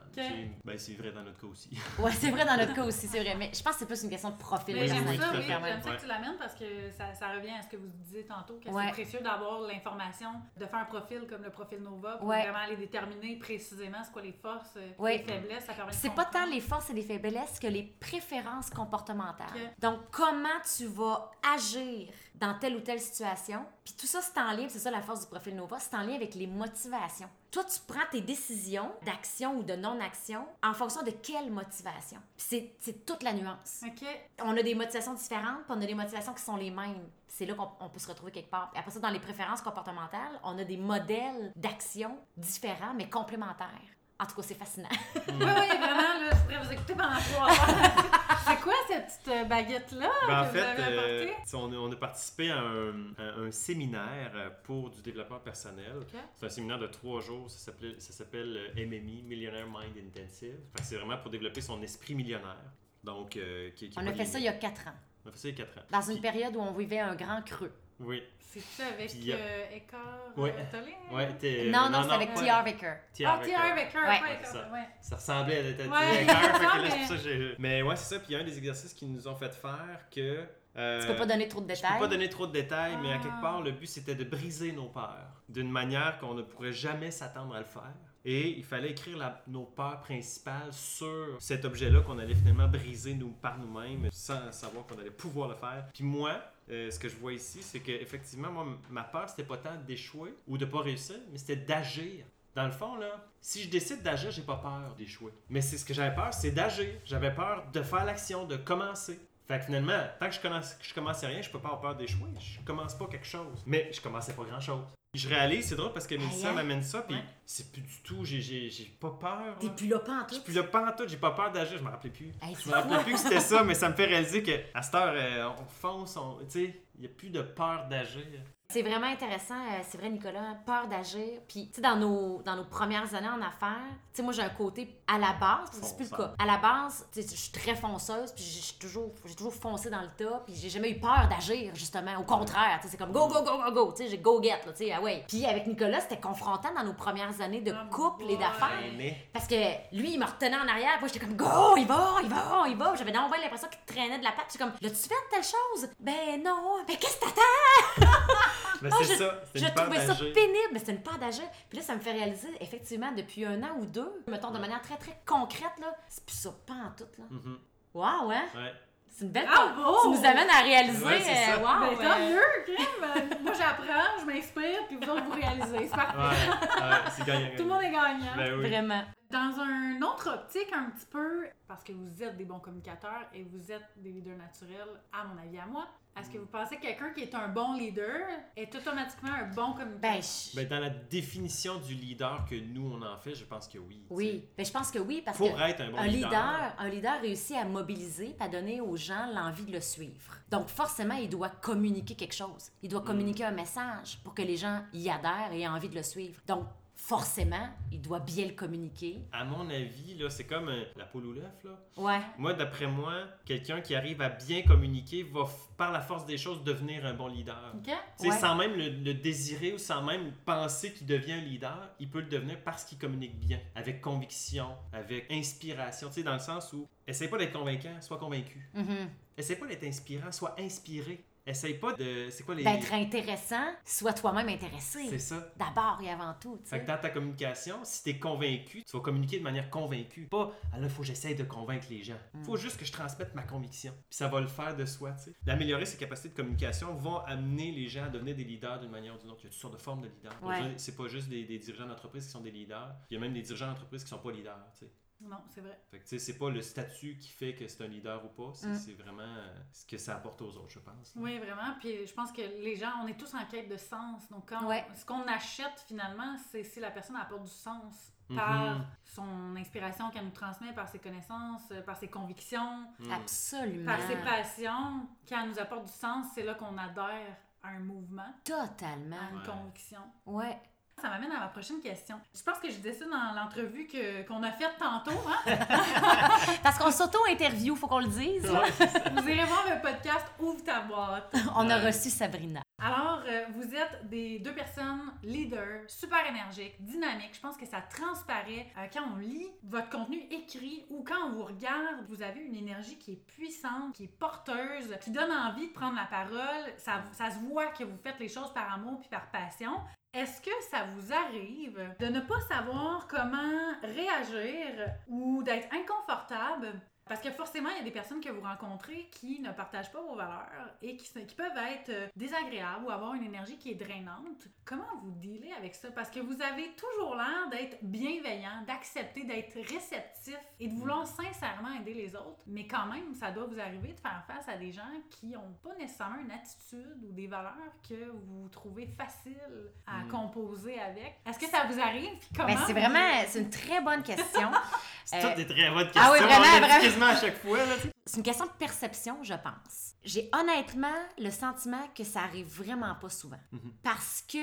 Ben, c'est vrai dans notre cas aussi. Ouais, c'est vrai dans notre [LAUGHS] cas aussi, c'est vrai. Mais je pense que c'est plus une question de profil. Mais j'aime oui, ça, oui, j'aime ça Ouais. que tu l'amènes parce que ça, ça revient à ce que vous disiez tantôt, que Ouais. c'est précieux d'avoir l'information, de faire un profil comme le profil Nova pour Ouais. vraiment aller déterminer précisément c'est quoi les forces, euh, Ouais. les faiblesses. Ça C'est pas tant les forces et les faiblesses que les préférences comportementales. Donc, comment tu vas agir dans telle ou telle situation. Puis tout ça, c'est en lien, c'est ça la force du profil Nova, c'est en lien avec les motivations. motivation. Toi, tu prends tes décisions d'action ou de non-action en fonction de quelle motivation. Puis C'est toute la nuance. OK. On a des motivations différentes, puis on a des motivations qui sont les mêmes. C'est là qu'on on peut se retrouver quelque part. Puis après ça, dans les préférences comportementales, on a des modèles d'action différents, mais complémentaires. En tout cas, c'est fascinant. Oui, oui, vraiment, là, je pourrais vous écouter pendant trois heures. [LAUGHS] C'est quoi cette petite euh, baguette-là Ben, en que vous fait, avez euh, apportée? on, a, on a participé à un, à un séminaire pour du développement personnel. C'est un séminaire de trois jours. Ça s'appelle, euh, MMI, Millionaire Mind Intensive. C'est vraiment pour développer son esprit millionnaire. Donc, euh, qui, qui est On a fait ça il y a quatre ans, On a fait ça il y a quatre ans. dans une période où on vivait un grand creux. Oui. C'est-tu avec Puis, euh, euh, Eckhart Ouais. euh, Tolle? Ouais, t'es- non, non, c'est avec pas- T.R. T.R. Ah. T.R. Ouais. ouais, Ouais, ça. ouais. Ça ressemblait à l'être Ouais, fait que là, ça c'est pour ressemble, ça que j'ai- Mais ouais, c'est ça. Puis il y a un des exercices qu'ils nous ont fait faire que. euh, Tu peux pas donner trop de Je détails. peux pas donner trop de détails, mais à Ah. quelque part, le but c'était de briser nos peurs d'une manière qu'on ne pourrait jamais s'attendre à le faire. Et il fallait écrire la- nos peurs principales sur cet objet-là qu'on allait finalement briser nous, par nous-mêmes sans savoir qu'on allait pouvoir le faire. Puis moi, euh, ce que je vois ici, c'est que effectivement, moi, ma peur, c'était pas tant d'échouer ou de pas réussir, mais c'était d'agir. Dans le fond, là, si je décide d'agir, j'ai pas peur d'échouer. Mais c'est ce que j'avais peur, c'est d'agir. J'avais peur de faire l'action, de commencer. Fait que finalement, tant que je commence, que je commençais rien, je peux pas avoir peur d'échouer. Je commence pas quelque chose. Mais je commençais pas grand chose. Je réalise, c'est drôle parce que Mélissa hein? m'amène ça, puis Ouais. c'est plus du tout, j'ai- pas peur. T'es plus là pas en Je suis plus là pas en tout, j'ai pas peur d'agir, je me rappelais plus. Hey, Je me rappelais plus que c'était ça, mais ça me fait réaliser que à cette heure, euh, on fonce, on- tu sais, il y a plus de peur d'agir. C'est vraiment intéressant, euh, c'est vrai Nicolas, peur d'agir. Puis tu sais dans nos dans nos premières années en affaires, tu sais moi j'ai un côté à la base, c'est plus le cas. À la base, tu sais je suis très fonceuse, puis j'ai toujours j'ai toujours foncé dans le tas, puis j'ai jamais eu peur d'agir justement, au contraire, tu sais c'est comme go go go go go, tu sais j'ai go get là, tu sais ah ouais. Puis avec Nicolas, c'était confrontant dans nos premières années de Oh couple et d'affaires. Mais Parce que lui, il me retenait en arrière. Puis moi, j'étais comme, go, il va, il va, il va. J'avais vraiment l'impression qu'il traînait de la patte. J'étais comme, l'as-tu fait telle chose? Ben non. Ben qu'est-ce que t'attends? Mais Ah, c'est je- ça, c'est Je une peur trouvais ça pénible, mais c'était une d'agir. Puis là, ça me fait réaliser, effectivement, depuis un an ou deux, mettons de manière très, très concrète, là, c'est plus ça, pas en tout, là. Mhm. Waouh, hein? Ouais. C'est une belle Bravo! Tu nous amènes à réaliser, Ouais, c'est ça. euh, wow, Ben, tant euh, mieux, Kim! Euh, Moi, j'apprends, je m'inspire, puis vous autres, vous réalisez. C'est parfait. Ouais, ouais, c'est gagnant. Tout le monde est gagnant. Ben oui. Vraiment. Dans un autre optique, un petit peu, parce que vous êtes des bons communicateurs et vous êtes des leaders naturels, à mon avis, à moi, est-ce que vous pensez que quelqu'un qui est un bon leader est automatiquement un bon communicateur? Ben, je- Ben, dans la définition du leader que nous on en fait, je pense que oui. oui. Ben, je pense que oui, parce Pour que. être un bon un leader. leader, un leader réussit à mobiliser, à donner aux gens l'envie de le suivre. Donc forcément, il doit communiquer quelque chose. Il Mm. doit communiquer un message pour que les gens y adhèrent et aient envie de le suivre. Donc forcément, il doit bien le communiquer. À mon avis, là, c'est comme euh, la poule ou l'œuf. Là. Ouais. Moi, d'après moi, quelqu'un qui arrive à bien communiquer va, par la force des choses, devenir un bon leader. OK? Tu sais, Ouais. Sans même le, le désirer ou sans même penser qu'il devient un leader, il peut le devenir parce qu'il communique bien, avec conviction, avec inspiration. Tu sais, dans le sens où, essaye pas d'être convaincant, sois convaincu. Essaye pas d'être inspirant, sois inspiré. Essaye pas de. C'est quoi les. D'être intéressant, sois toi-même C'est intéressé. ça. D'abord et avant tout. tu Fait que dans ta communication, si t'es convaincu, tu vas communiquer de manière convaincue. Pas, ah là, faut que j'essaye de convaincre les gens. Mm. Faut juste que je transmette ma conviction. Puis ça va le faire de soi, tu sais. D'améliorer ses capacités de communication vont amener les gens à devenir des leaders d'une manière ou d'une autre. Il y a toutes sortes de formes de leaders. Ouais. C'est pas juste des, des dirigeants d'entreprise qui sont des leaders. Il y a même des dirigeants d'entreprise qui sont pas leaders, tu sais. Non, c'est vrai. Fait que, tu sais, c'est pas le statut qui fait que c'est un leader ou pas. C'est Mm. c'est vraiment euh, ce que ça apporte aux autres, je pense. Oui, vraiment. Puis je pense que les gens, on est tous en quête de sens. Donc, quand Ouais. ce qu'on achète finalement, c'est si la personne apporte du sens par Mhm. son inspiration qu'elle nous transmet, par ses connaissances, euh, par ses convictions, Mm. Absolument. par ses passions. Quand elle nous apporte du sens, c'est là qu'on adhère à un mouvement, à Totalement. une Ouais. conviction. Ouais. Ça m'amène à ma prochaine question. Je pense que je disais ça dans l'entrevue que- qu'on a faite tantôt. Hein? [LAUGHS] Parce qu'on s'auto-interview, faut qu'on le dise. Ouais. Vous irez voir le podcast Ouvre ta boîte. On a reçu Sabrina. Alors, euh, vous êtes des deux personnes leaders, super énergiques, dynamiques. Je pense que ça transparaît euh, quand on lit votre contenu écrit ou quand on vous regarde. Vous avez une énergie qui est puissante, qui est porteuse, qui donne envie de prendre la parole. Ça, ça se voit que vous faites les choses par amour puis par passion. Est-ce que ça vous arrive de ne pas savoir comment réagir ou d'être inconfortable Parce que forcément, il y a des personnes que vous rencontrez qui ne partagent pas vos valeurs et qui, qui peuvent être euh, désagréables ou avoir une énergie qui est drainante. Comment vous dealez avec ça? Parce que vous avez toujours l'air d'être bienveillant, d'accepter, d'être réceptif et de vouloir sincèrement aider les autres. Mais quand même, ça doit vous arriver de faire face à des gens qui n'ont pas nécessairement une attitude ou des valeurs que vous trouvez faciles à Mm. composer avec. Est-ce que ça vous arrive? Comment Ben, c'est vous vraiment c'est une très bonne question. [LAUGHS] C'est Euh, toutes des très bonnes questions. ah oui, vraiment, vraiment. Quasiment à chaque fois. C'est une question de perception, je pense. J'ai honnêtement le sentiment que ça arrive vraiment pas souvent. Mhm. Parce que,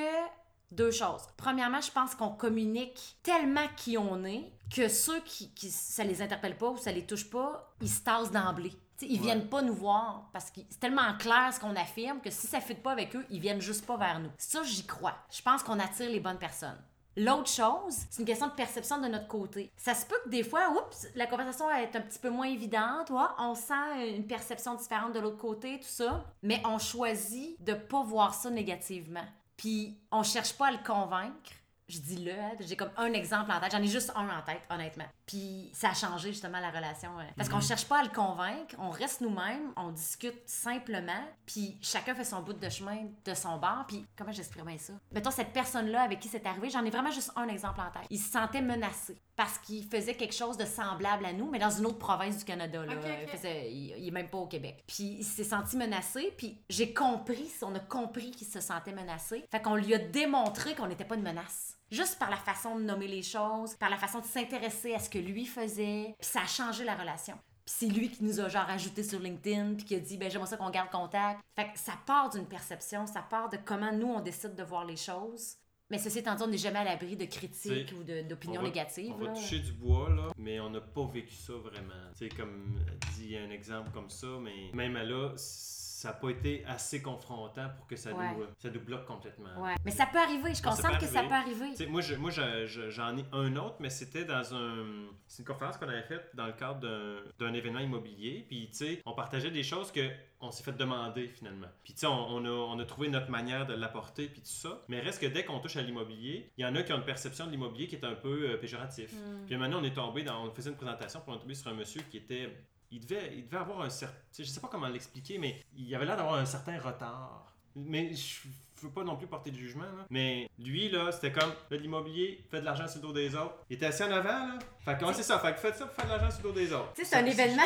deux choses. Premièrement, je pense qu'on communique tellement qui on est que ceux qui, qui ça les interpelle pas ou ça les touche pas, ils se tassent d'emblée. Ils Ouais. viennent pas nous voir parce que c'est tellement clair ce qu'on affirme que si ça ne fit pas avec eux, ils viennent juste pas vers nous. Ça, j'y crois. Je pense qu'on attire les bonnes personnes. L'autre chose, c'est une question de perception de notre côté. Ça se peut que des fois, oups, la conversation est un petit peu moins évidente, on sent une perception différente de l'autre côté, tout ça, mais on choisit de pas voir ça négativement. Puis on cherche pas à le convaincre. Je dis le, hein, j'ai comme un exemple en tête. J'en ai juste un en tête, honnêtement. Puis ça a changé justement la relation. euh, Parce qu'on cherche pas à le convaincre, on reste nous-mêmes, on discute simplement, puis chacun fait son bout de chemin de son bord. Puis comment j'exprimais ça? Mettons cette personne-là avec qui c'est arrivé, j'en ai vraiment juste un exemple en tête. Il se sentait menacé parce qu'il faisait quelque chose de semblable à nous, mais dans une autre province du Canada. Là. Il, faisait- il- il est même pas au Québec. Puis il s'est senti menacé, puis j'ai compris, on a compris qu'il se sentait menacé. Fait qu'on lui a démontré qu'on n'était pas une menace. Juste par la façon de nommer les choses, par la façon de s'intéresser à ce que lui faisait, puis ça a changé la relation. Puis c'est lui qui nous a genre ajouté sur LinkedIn, puis qui a dit ben j'aimerais ça qu'on garde contact. Fait que ça part d'une perception, ça part de comment nous on décide de voir les choses. Mais ceci étant dit, on n'est jamais à l'abri de critiques ou d'opinions négatives. On va toucher du bois, là, mais on n'a pas vécu ça vraiment. Tu sais, comme dit un exemple comme ça, mais même à là, ça n'a pas été assez confrontant pour que ça, Ouais. nous, ça nous bloque complètement. Ouais. Mais ça peut arriver, je peut que ça peut arriver. Moi, je- moi je- je- j'en ai un autre, mais c'était dans un. C'est une conférence qu'on avait faite dans le cadre d'un- d'un événement immobilier. Puis, tu sais, on partageait des choses que on s'est fait demander finalement. Puis, tu sais, on, on a, on a trouvé notre manière de l'apporter, puis tout ça. Mais reste que dès qu'on touche à l'immobilier, il y en a qui ont une perception de l'immobilier qui est un peu euh, péjoratif. Mm. Puis maintenant, on est tombé dans. On faisait une présentation, puis on est tombé sur un monsieur qui était. Il devait, il devait avoir un certain. Je sais pas comment l'expliquer, mais il avait l'air d'avoir un certain retard. Mais je veux pas non plus porter de jugement, là. Mais lui, là, c'était comme, là, de l'immobilier, fait de l'argent sur le dos des autres. Il était assis en avant, là. Fait que, c'est ça. Fait que faites ça pour faire de l'argent sur le dos des autres. Tu sais, c'est un événement.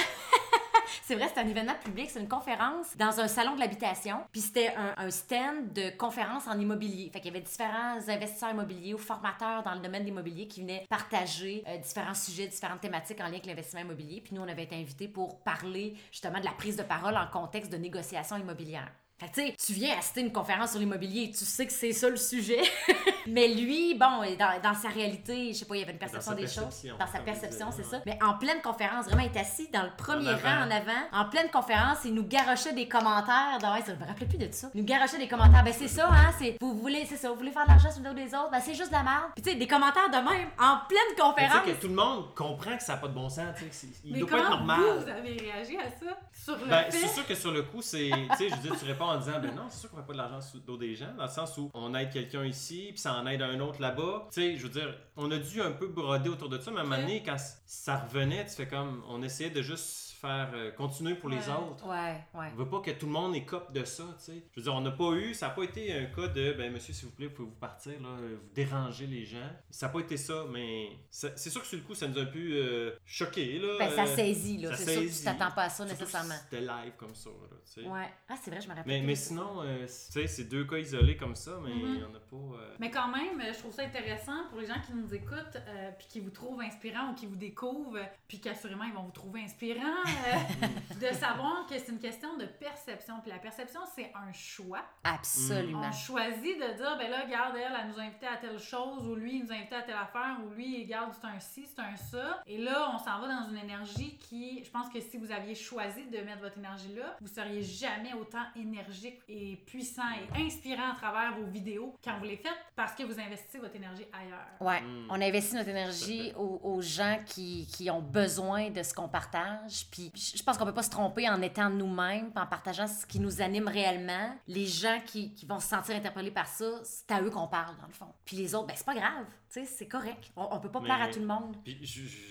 C'est vrai, c'est un événement public, c'est une conférence dans un salon de l'habitation. Puis c'était un, stand de conférence en immobilier. Fait qu'il y avait différents investisseurs immobiliers ou formateurs dans le domaine de l'immobilier qui venaient partager euh, différents sujets, différentes thématiques en lien avec l'investissement immobilier. Puis nous, on avait été invités pour parler justement de la prise de parole en contexte de négociation immobilière. Fait que, tu sais, tu viens assister une conférence sur l'immobilier, tu sais que c'est ça le sujet. [LAUGHS] Mais lui, bon, dans, dans sa réalité, je sais pas, il y avait une perception des choses. perception, Dans sa perception, c'est ça. Mais en pleine conférence, vraiment, il est assis dans le premier En rang en avant. En pleine conférence, il nous garochait des commentaires. dans- ouais, ça, je me rappelais plus de ça. Il nous garochait des commentaires. Ben, c'est ça, hein. C'est, vous voulez, c'est ça, vous voulez faire de l'argent sur le dos des autres? Ben, c'est juste de la merde. Puis, tu sais, des commentaires de même, en pleine conférence. que tout le monde comprend que ça n'a pas de bon sens, tu sais. Il Mais doit pas être comment normal. vous, vous avez réagi à ça? Sur le Ben, fait... c'est sûr que sur le coup, c'est. Tu sais, je veux dire, tu réponds en disant, ben non, c'est sûr qu'on fait pas de l'argent sur le dos des gens, dans le sens où on aide quelqu'un ici, puis ça en aide un autre là-bas. Tu sais, je veux dire, on a dû un peu broder autour de ça, mais à un moment donné, quand ça revenait, tu fais comme. On essayait de juste faire. euh, continuer pour les Ouais. autres. Ouais, ouais. On veut pas que tout le monde écope de ça, tu sais. Je veux dire, on n'a pas eu, ça n'a pas été un cas de, ben monsieur, s'il vous plaît, pouvez-vous partir, là, euh, vous dérangez les gens. Ça n'a pas été ça, mais c'est sûr que sur le coup, ça nous a un peu euh, choqué, là. Ben, ça Euh, saisit, là. C'est sûr que tu t'attends pas à ça surtout nécessairement. si C'était live comme ça, là, tu sais. Ouais. Ah, c'est vrai, je me rappelle. Mais, mais sinon, euh, tu sais, c'est deux cas isolés comme ça, mais il y en a pas. euh, Mais quand même, je trouve ça intéressant pour les gens qui nous écoutent, euh, puis qui vous trouvent inspirant ou qui vous découvrent, puis qu'assurément ils vont vous trouver inspirant, euh, [LAUGHS] de savoir que c'est une question de perception. Puis la perception, c'est un choix. Absolument. On choisit de dire, ben là, regarde, elle, elle nous a invité à telle chose, ou lui, il nous a invité à telle affaire, ou lui, regarde, c'est un ci, c'est un ça. Et là, on s'en va dans une énergie qui, je pense que si vous aviez choisi de mettre votre énergie là, vous seriez jamais autant énergique et puissant et inspirant à travers vos vidéos quand vous les faites parce que vous investissez votre énergie ailleurs. Ouais, Mm. on investit notre énergie aux, aux gens qui, qui ont besoin de ce qu'on partage. Puis je je pense qu'on peut pas se tromper en étant nous-mêmes, en partageant ce qui nous anime réellement. Les gens qui, qui vont se sentir interpellés par ça, c'est à eux qu'on parle, dans le fond. Puis les autres, ben c'est pas grave, tu sais, c'est correct. On, on peut pas Mais- plaire à tout le monde. Puis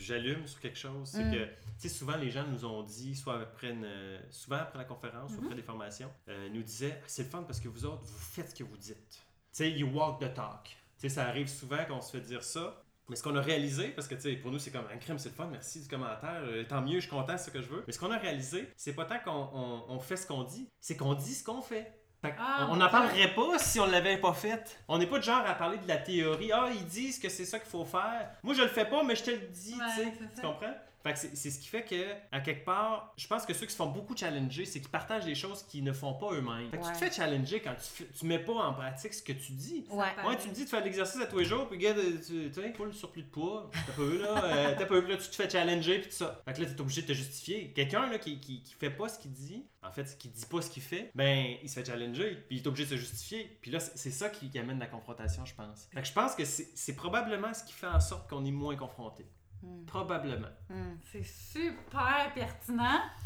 j'allume sur quelque chose, c'est Mm. que, tu sais, souvent les gens nous ont dit, soit après une, souvent après la conférence, ou après des formations, euh, nous disaient, Ah, c'est le fun parce que vous autres, vous faites ce que vous dites. Tu sais, you walk the talk. Tu sais, ça arrive souvent qu'on se fait dire ça. Mais ce qu'on a réalisé, parce que pour nous c'est comme un crème, c'est le fun, merci du commentaire, euh, tant mieux, je suis content, c'est ce que je veux. Mais ce qu'on a réalisé, c'est pas tant qu'on on- on fait ce qu'on dit, c'est qu'on dit ce qu'on fait. Fait Ah, on n'en parlerait pas si on l'avait pas fait. On n'est pas de genre à parler de la théorie. Ah, ils disent que c'est ça qu'il faut faire. Moi, je le fais pas, mais je te le dis, Ouais, tu comprends? Fait que c'est c'est ce qui fait que, à quelque part, je pense que ceux qui se font beaucoup challenger, c'est qu'ils partagent des choses qu'ils ne font pas eux-mêmes. Fait que tu te fais challenger quand tu, tu mets pas en pratique ce que tu dis. Ouais. Ouais, tu me dis de faire de l'exercice à tous les jours, puis regarde, tu tu sais, pas le surplus de poids, t'as pas eu là, euh, [LAUGHS] t'as pas eu là, tu te fais challenger, puis tout ça. Fait que là, t'es obligé de te justifier. Quelqu'un là qui, qui, qui fait pas ce qu'il dit, en fait, qui dit pas ce qu'il fait, ben, il se fait challenger, puis il est obligé de se justifier. Puis là, c'est ça qui, qui amène la confrontation, je pense. Fait que je pense que c'est c'est probablement ce qui fait en sorte qu'on est moins confronté. Mm. Probablement. Mm. C'est super pertinent. [LAUGHS]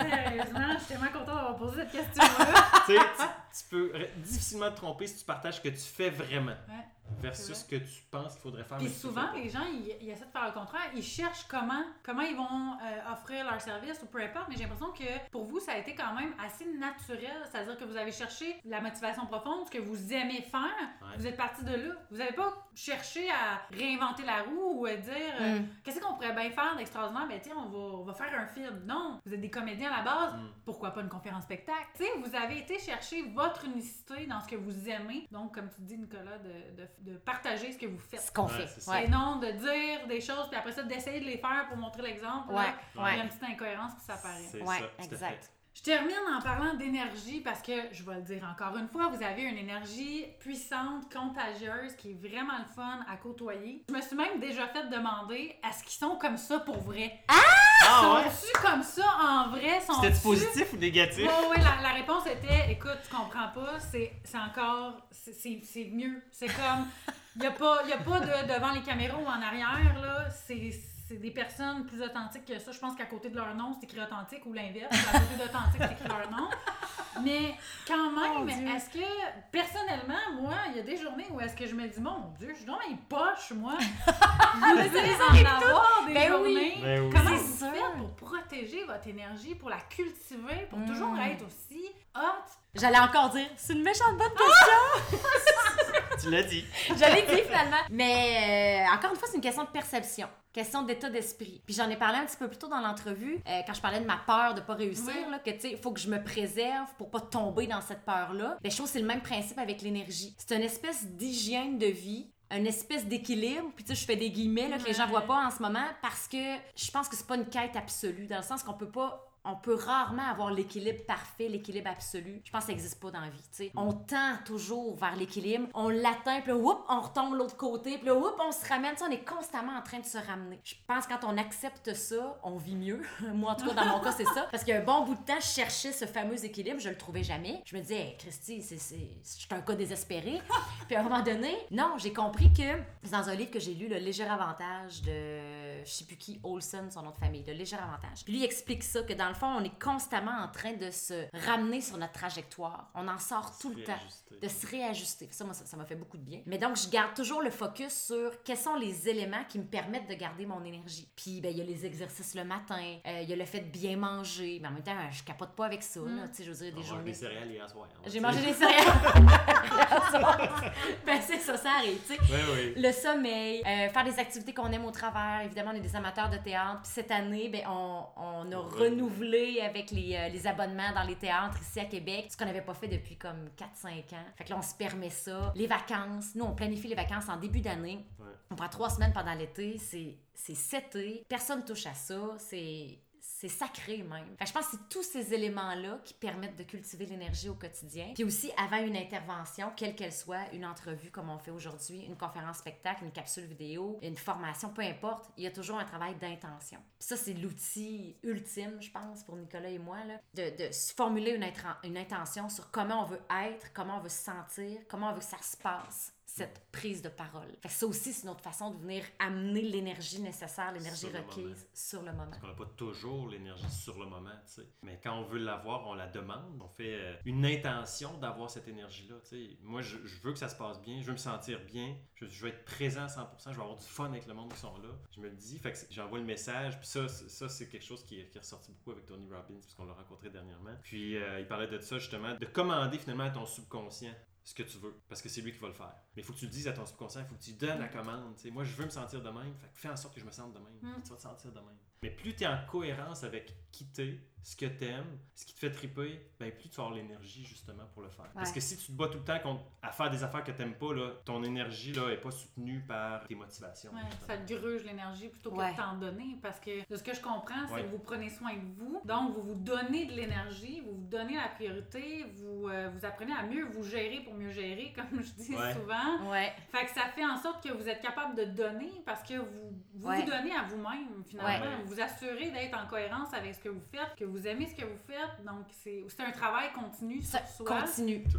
Sérieusement, je suis tellement contente d'avoir posé cette question-là. [LAUGHS] tu sais, [LAUGHS] tu, peux difficilement te tromper si tu partages ce que tu fais vraiment Ouais. Versus ce que tu penses qu'il faudrait faire. Puis souvent, les gens, ils, ils essaient de faire le contraire. Ils cherchent comment, comment ils vont euh, offrir leur service ou peu importe. Mais j'ai l'impression que pour vous, ça a été quand même assez naturel. C'est-à-dire que vous avez cherché la motivation profonde, ce que vous aimez faire. Ouais. Vous êtes parti de là. Vous n'avez pas cherché à réinventer la roue ou à dire euh, Mm. qu'est-ce qu'on pourrait bien faire d'extraordinaire? Ben tiens, on va, on va faire un film. Non, vous êtes des comédiens à la base. Mm. Pourquoi pas une conférence spectacle? Tu sais, vous avez été chercher votre unicité dans ce que vous aimez. Donc, comme tu dis, Nicolas, de, de, de partager ce que vous faites. Ce qu'on Ouais, fait. Ouais. Et non de dire des choses, puis après ça, d'essayer de les faire pour montrer l'exemple. Ouais, Il y a ouais. une petite incohérence qui s'apparaît. C'est Ouais, ça, à fait. exact. Je termine en parlant d'énergie parce que, je vais le dire encore une fois, vous avez une énergie puissante, contagieuse, qui est vraiment le fun à côtoyer. Je me suis même déjà fait demander est-ce qu'ils sont comme ça pour vrai? Ah ouais? Sont-tu comme ça en vrai? Sont C'était positif ou négatif? Oui, oui, la, la réponse était écoute, tu comprends pas, c'est c'est encore. c'est- mieux. C'est comme. Il n'y a pas, y a pas de devant les caméras ou en arrière, là. C'est c'est des personnes plus authentiques que ça. Je pense qu'à côté de leur nom, c'est écrit authentique ou l'inverse. À côté d'authentique, c'est écrit leur nom. Mais quand même, est-ce que, personnellement, moi, il y a des journées où est-ce que je me dis, mon Dieu, je suis dans mes poches, moi. Je veux en avoir des Ben oui. journées. Ben oui. Comment vous faites pour protéger votre énergie, pour la cultiver, pour Mm. toujours être aussi hot? J'allais encore dire, c'est une méchante bonne question. [LAUGHS] Tu l'as dit. Je l'ai dit finalement. Mais euh, encore une fois, c'est une question de perception. Question d'état d'esprit. Puis j'en ai parlé un petit peu plus tôt dans l'entrevue, euh, quand je parlais de ma peur de pas réussir, Oui. là, que tu sais, il faut que je me préserve pour pas tomber dans cette peur-là. Ben, je trouve que c'est le même principe avec l'énergie. C'est une espèce d'hygiène de vie une espèce d'équilibre, puis tu sais, je fais des guillemets là, que les gens Ouais. voient pas en ce moment parce que je pense que c'est pas une quête absolue, dans le sens qu'on peut pas on peut rarement avoir l'équilibre parfait, l'équilibre absolu. Je pense que ça n'existe pas dans la vie. tu sais. On tend toujours vers l'équilibre, on l'atteint, puis là, whoop, on retombe de l'autre côté, puis là, whoop, on se ramène. On est constamment en train de se ramener. Je pense que quand on accepte ça, on vit mieux. [LAUGHS] Moi, en tout cas, dans mon cas, c'est ça. Parce qu'il y a un bon bout de temps, je cherchais ce fameux équilibre, je le trouvais jamais. Je me disais, hey, Christy, c'est, c'est, je suis un cas désespéré. [LAUGHS] puis à un moment donné, non, j'ai compris que, dans un livre que j'ai lu, Le léger avantage de, je sais plus qui, Olson, son nom de famille, Le léger avantage. Puis lui, il explique ça, que dans le fond, on est constamment en train de se ramener sur notre trajectoire. On en sort tout le temps de se réajuster. Ça, moi, ça m'a fait beaucoup de bien. Mais donc, je garde toujours le focus sur quels sont les éléments qui me permettent de garder mon énergie. Puis, ben, il y a les exercices le matin, euh, il y a le fait de bien manger, mais en même temps, je capote pas avec ça, là. Tu sais, je veux dire, On des mange journées. des céréales hier soir. hein, J'ai mangé des [LAUGHS] céréales. ben, c'est ça, ça arrive, tu sais. Ouais, oui. Le sommeil, euh, faire des activités qu'on aime au travers. Évidemment, on est des amateurs de théâtre. Puis cette année, ben, on, on a renouvelé avec les, euh, les abonnements dans les théâtres ici à Québec, ce qu'on n'avait pas fait depuis comme 4-5 ans. Fait que là, on se permet ça. Les vacances, nous, on planifie les vacances en début d'année. Ouais. On prend trois semaines pendant l'été. C'est c'est cet été. Personne touche à ça. C'est C'est sacré même. Je pense que c'est tous ces éléments-là qui permettent de cultiver l'énergie au quotidien. Puis aussi, avant une intervention, quelle qu'elle soit, une entrevue comme on fait aujourd'hui, une conférence spectacle, une capsule vidéo, une formation, peu importe, il y a toujours un travail d'intention. Ça, c'est l'outil ultime, je pense, pour Nicolas et moi, de, se formuler une, une intention sur comment on veut être, comment on veut se sentir, comment on veut que ça se passe cette prise de parole. Fait que ça aussi, c'est une autre façon de venir amener l'énergie nécessaire, l'énergie requise moment. sur le moment. Parce qu'on n'a pas toujours l'énergie sur le moment, tu sais. Mais quand on veut l'avoir, on la demande. On fait euh, une intention d'avoir cette énergie-là, tu sais. Moi, je, je veux que ça se passe bien, je veux me sentir bien, je, je veux être présent à 100%, je veux avoir du fun avec le monde qui sont là. Je me le dis, fait que j'envoie le message. Puis ça, c'est- ça c'est quelque chose qui est, qui est ressorti beaucoup avec Tony Robbins, parce qu'on l'a rencontré dernièrement. Puis euh, il parlait de ça, justement, de commander finalement à ton subconscient ce que tu veux, parce que c'est lui qui va le faire. Mais il faut que tu le dises à ton subconscient, il faut que tu lui donnes la commande. tu sais. Moi, je veux me sentir de même, fait fais en sorte que je me sente de même. Mm. Puis Tu vas te sentir de même. Mais plus tu es en cohérence avec qui t'es, ce que t'aimes, ce qui te fait triper, ben plus tu vas avoir l'énergie justement pour le faire. Parce que si tu te bats tout le temps contre, à faire des affaires que t'aimes pas, là, ton énergie là, est pas soutenue par tes motivations. Ouais, ça te gruge l'énergie plutôt que de t'en donner. Parce que de ce que je comprends, c'est Ouais. que vous prenez soin de vous. Donc, vous vous donnez de l'énergie, vous vous donnez la priorité, vous, euh, vous apprenez à mieux vous gérer pour mieux gérer, [LAUGHS] comme je dis Ouais. souvent. Ouais. Fait que ça fait en sorte que vous êtes capable de donner parce que vous vous, Ouais. vous donnez à vous-même, finalement. Ouais. Vous vous assurez d'être en cohérence avec ce que vous faites, que vous aimez ce que vous faites. Donc, c'est un travail continu Ça sur soi.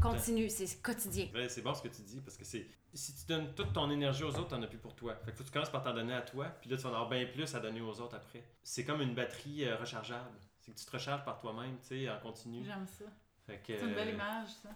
continue, c'est quotidien. Ouais, c'est bon ce que tu dis parce que c'est si tu donnes toute ton énergie aux autres, t'en as plus pour toi. Fait que faut que tu commences par t'en donner à toi, puis là tu vas en avoir bien plus à donner aux autres après. C'est comme une batterie euh, rechargeable. C'est que tu te recharges par toi-même, tu sais, en continu. J'aime ça. C'est une belle euh, image, ça.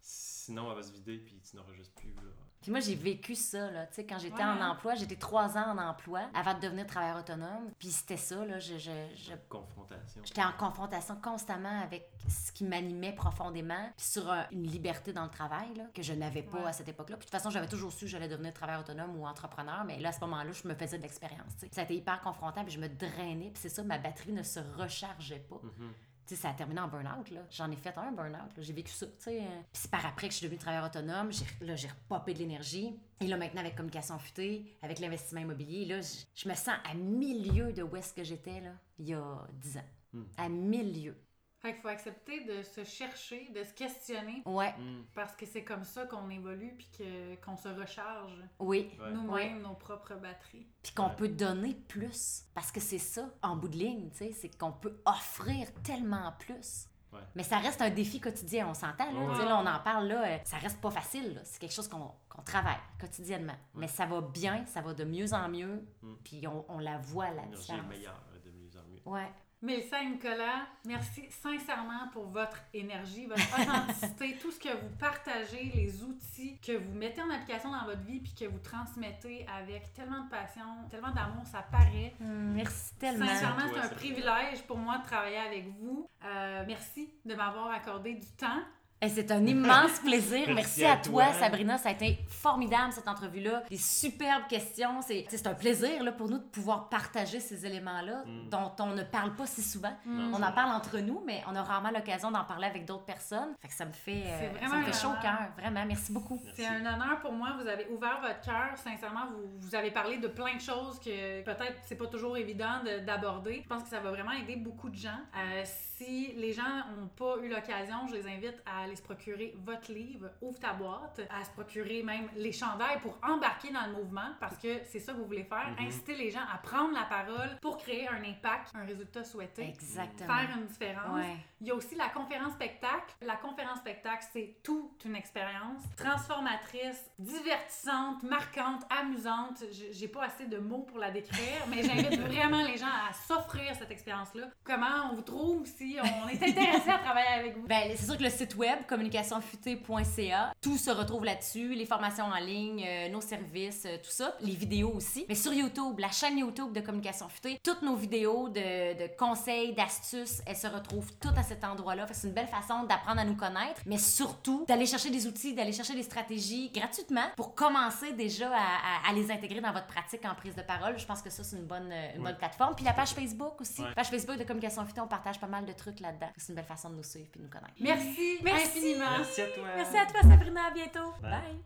Sinon, elle va se vider puis tu n'auras juste plus. Là. Puis moi, j'ai vécu ça, là. Tu sais, quand j'étais Ouais. en emploi, j'étais trois ans en emploi avant de devenir travailleur autonome. Puis c'était ça, là. Je, je, je- Confrontation. J'étais en confrontation constamment avec ce qui m'animait profondément, puis sur un- une liberté dans le travail là, que je n'avais pas Ouais. à cette époque-là. Puis de toute façon, j'avais toujours su que j'allais devenir travailleur autonome ou entrepreneur, mais là, à ce moment-là, je me faisais de l'expérience. tu sais. Ça a été hyper confrontant, puis je me drainais, puis c'est ça, ma batterie ne se rechargeait pas. Mhm. Tu sais, ça a terminé en burn-out, là. J'en ai fait un burn-out. J'ai vécu ça, euh. Puis c'est par après que je suis devenue travailleur autonome. J'ai, là, j'ai repopé de l'énergie. Et là, maintenant, avec Communication Futée, avec l'investissement immobilier, là, je, me sens à milieu de où est-ce que j'étais, là, il y a 10 ans. Hmm. À milieu. Fait qu'il faut accepter de se chercher, de se questionner, Ouais, Mm. parce que c'est comme ça qu'on évolue puis que, qu'on se recharge oui. Ouais. nous-mêmes nos propres batteries. Puis qu'on Ouais. peut donner plus. Parce que c'est ça, en bout de ligne, tu sais, c'est qu'on peut offrir tellement plus. Ouais. Mais ça reste un défi quotidien, on s'entend. Là, on en parle, là, euh, ça reste pas facile. là. C'est quelque chose qu'on qu'on travaille quotidiennement. Mais ça va bien, ça va de mieux en mieux, Mm. puis on, on la voit, la L'énergie est différence. meilleure de mieux en mieux. Ouais. Mélissa et Nicolas, merci sincèrement pour votre énergie, votre authenticité, [LAUGHS] tout ce que vous partagez, les outils que vous mettez en application dans votre vie puis que vous transmettez avec tellement de passion, tellement d'amour, ça paraît. Merci tellement. Sincèrement, c'est un privilège pour moi de travailler avec vous. Euh, merci de m'avoir accordé du temps. Et c'est un immense plaisir. Merci, Merci à, à toi, toi. Sabrina. Ça a été formidable, cette entrevue-là. Des superbes questions. C'est c'est un plaisir là, pour nous de pouvoir partager ces éléments-là Mm. dont on ne parle pas si souvent. Non, On en parle entre nous, mais on a rarement l'occasion d'en parler avec d'autres personnes. Fait que ça me fait, euh, ça me fait chaud au cœur. Vraiment, merci beaucoup. Merci. C'est un honneur pour moi. Vous avez ouvert votre cœur. Sincèrement, vous, vous avez parlé de plein de choses que peut-être c'est pas toujours évident de- d'aborder. Je pense que ça va vraiment aider beaucoup de gens. Euh, si les gens n'ont pas eu l'occasion, je les invite à aller se procurer votre livre, Ouvre ta boîte, à se procurer même les chandails pour embarquer dans le mouvement parce que c'est ça que vous voulez faire. Mhm. Inciter les gens à prendre la parole pour créer un impact, un résultat souhaité. Exactement. Faire une différence. Ouais. Il y a aussi la conférence spectacle. La conférence spectacle, c'est toute une expérience transformatrice, divertissante, marquante, amusante. J'ai pas assez de mots pour la décrire, mais j'invite [LAUGHS] vraiment les gens à s'offrir cette expérience-là. Comment on vous trouve si on est intéressé à travailler avec vous? Ben, c'est sûr que le site web communicationfutée.ca, tout se retrouve là-dessus, les formations en ligne, euh, nos services, euh, tout ça, les vidéos aussi. Mais sur YouTube, la chaîne YouTube de Communication Futée, toutes nos vidéos de, de conseils, d'astuces, elles se retrouvent toutes à cet endroit-là. C'est une belle façon d'apprendre à nous connaître, mais surtout d'aller chercher des outils, d'aller chercher des stratégies gratuitement pour commencer déjà à, à- à les intégrer dans votre pratique en prise de parole. Je pense que ça, c'est une bonne, une Ouais. bonne plateforme. Puis la page Facebook aussi. Ouais. Page Facebook de Communication Futée, on partage pas mal de trucs là-dedans. C'est une belle façon de nous suivre et de nous connaître. Merci, Merci. Infiniment. Merci à toi. Merci à toi, Sabrina. À bientôt. Bye. Bye.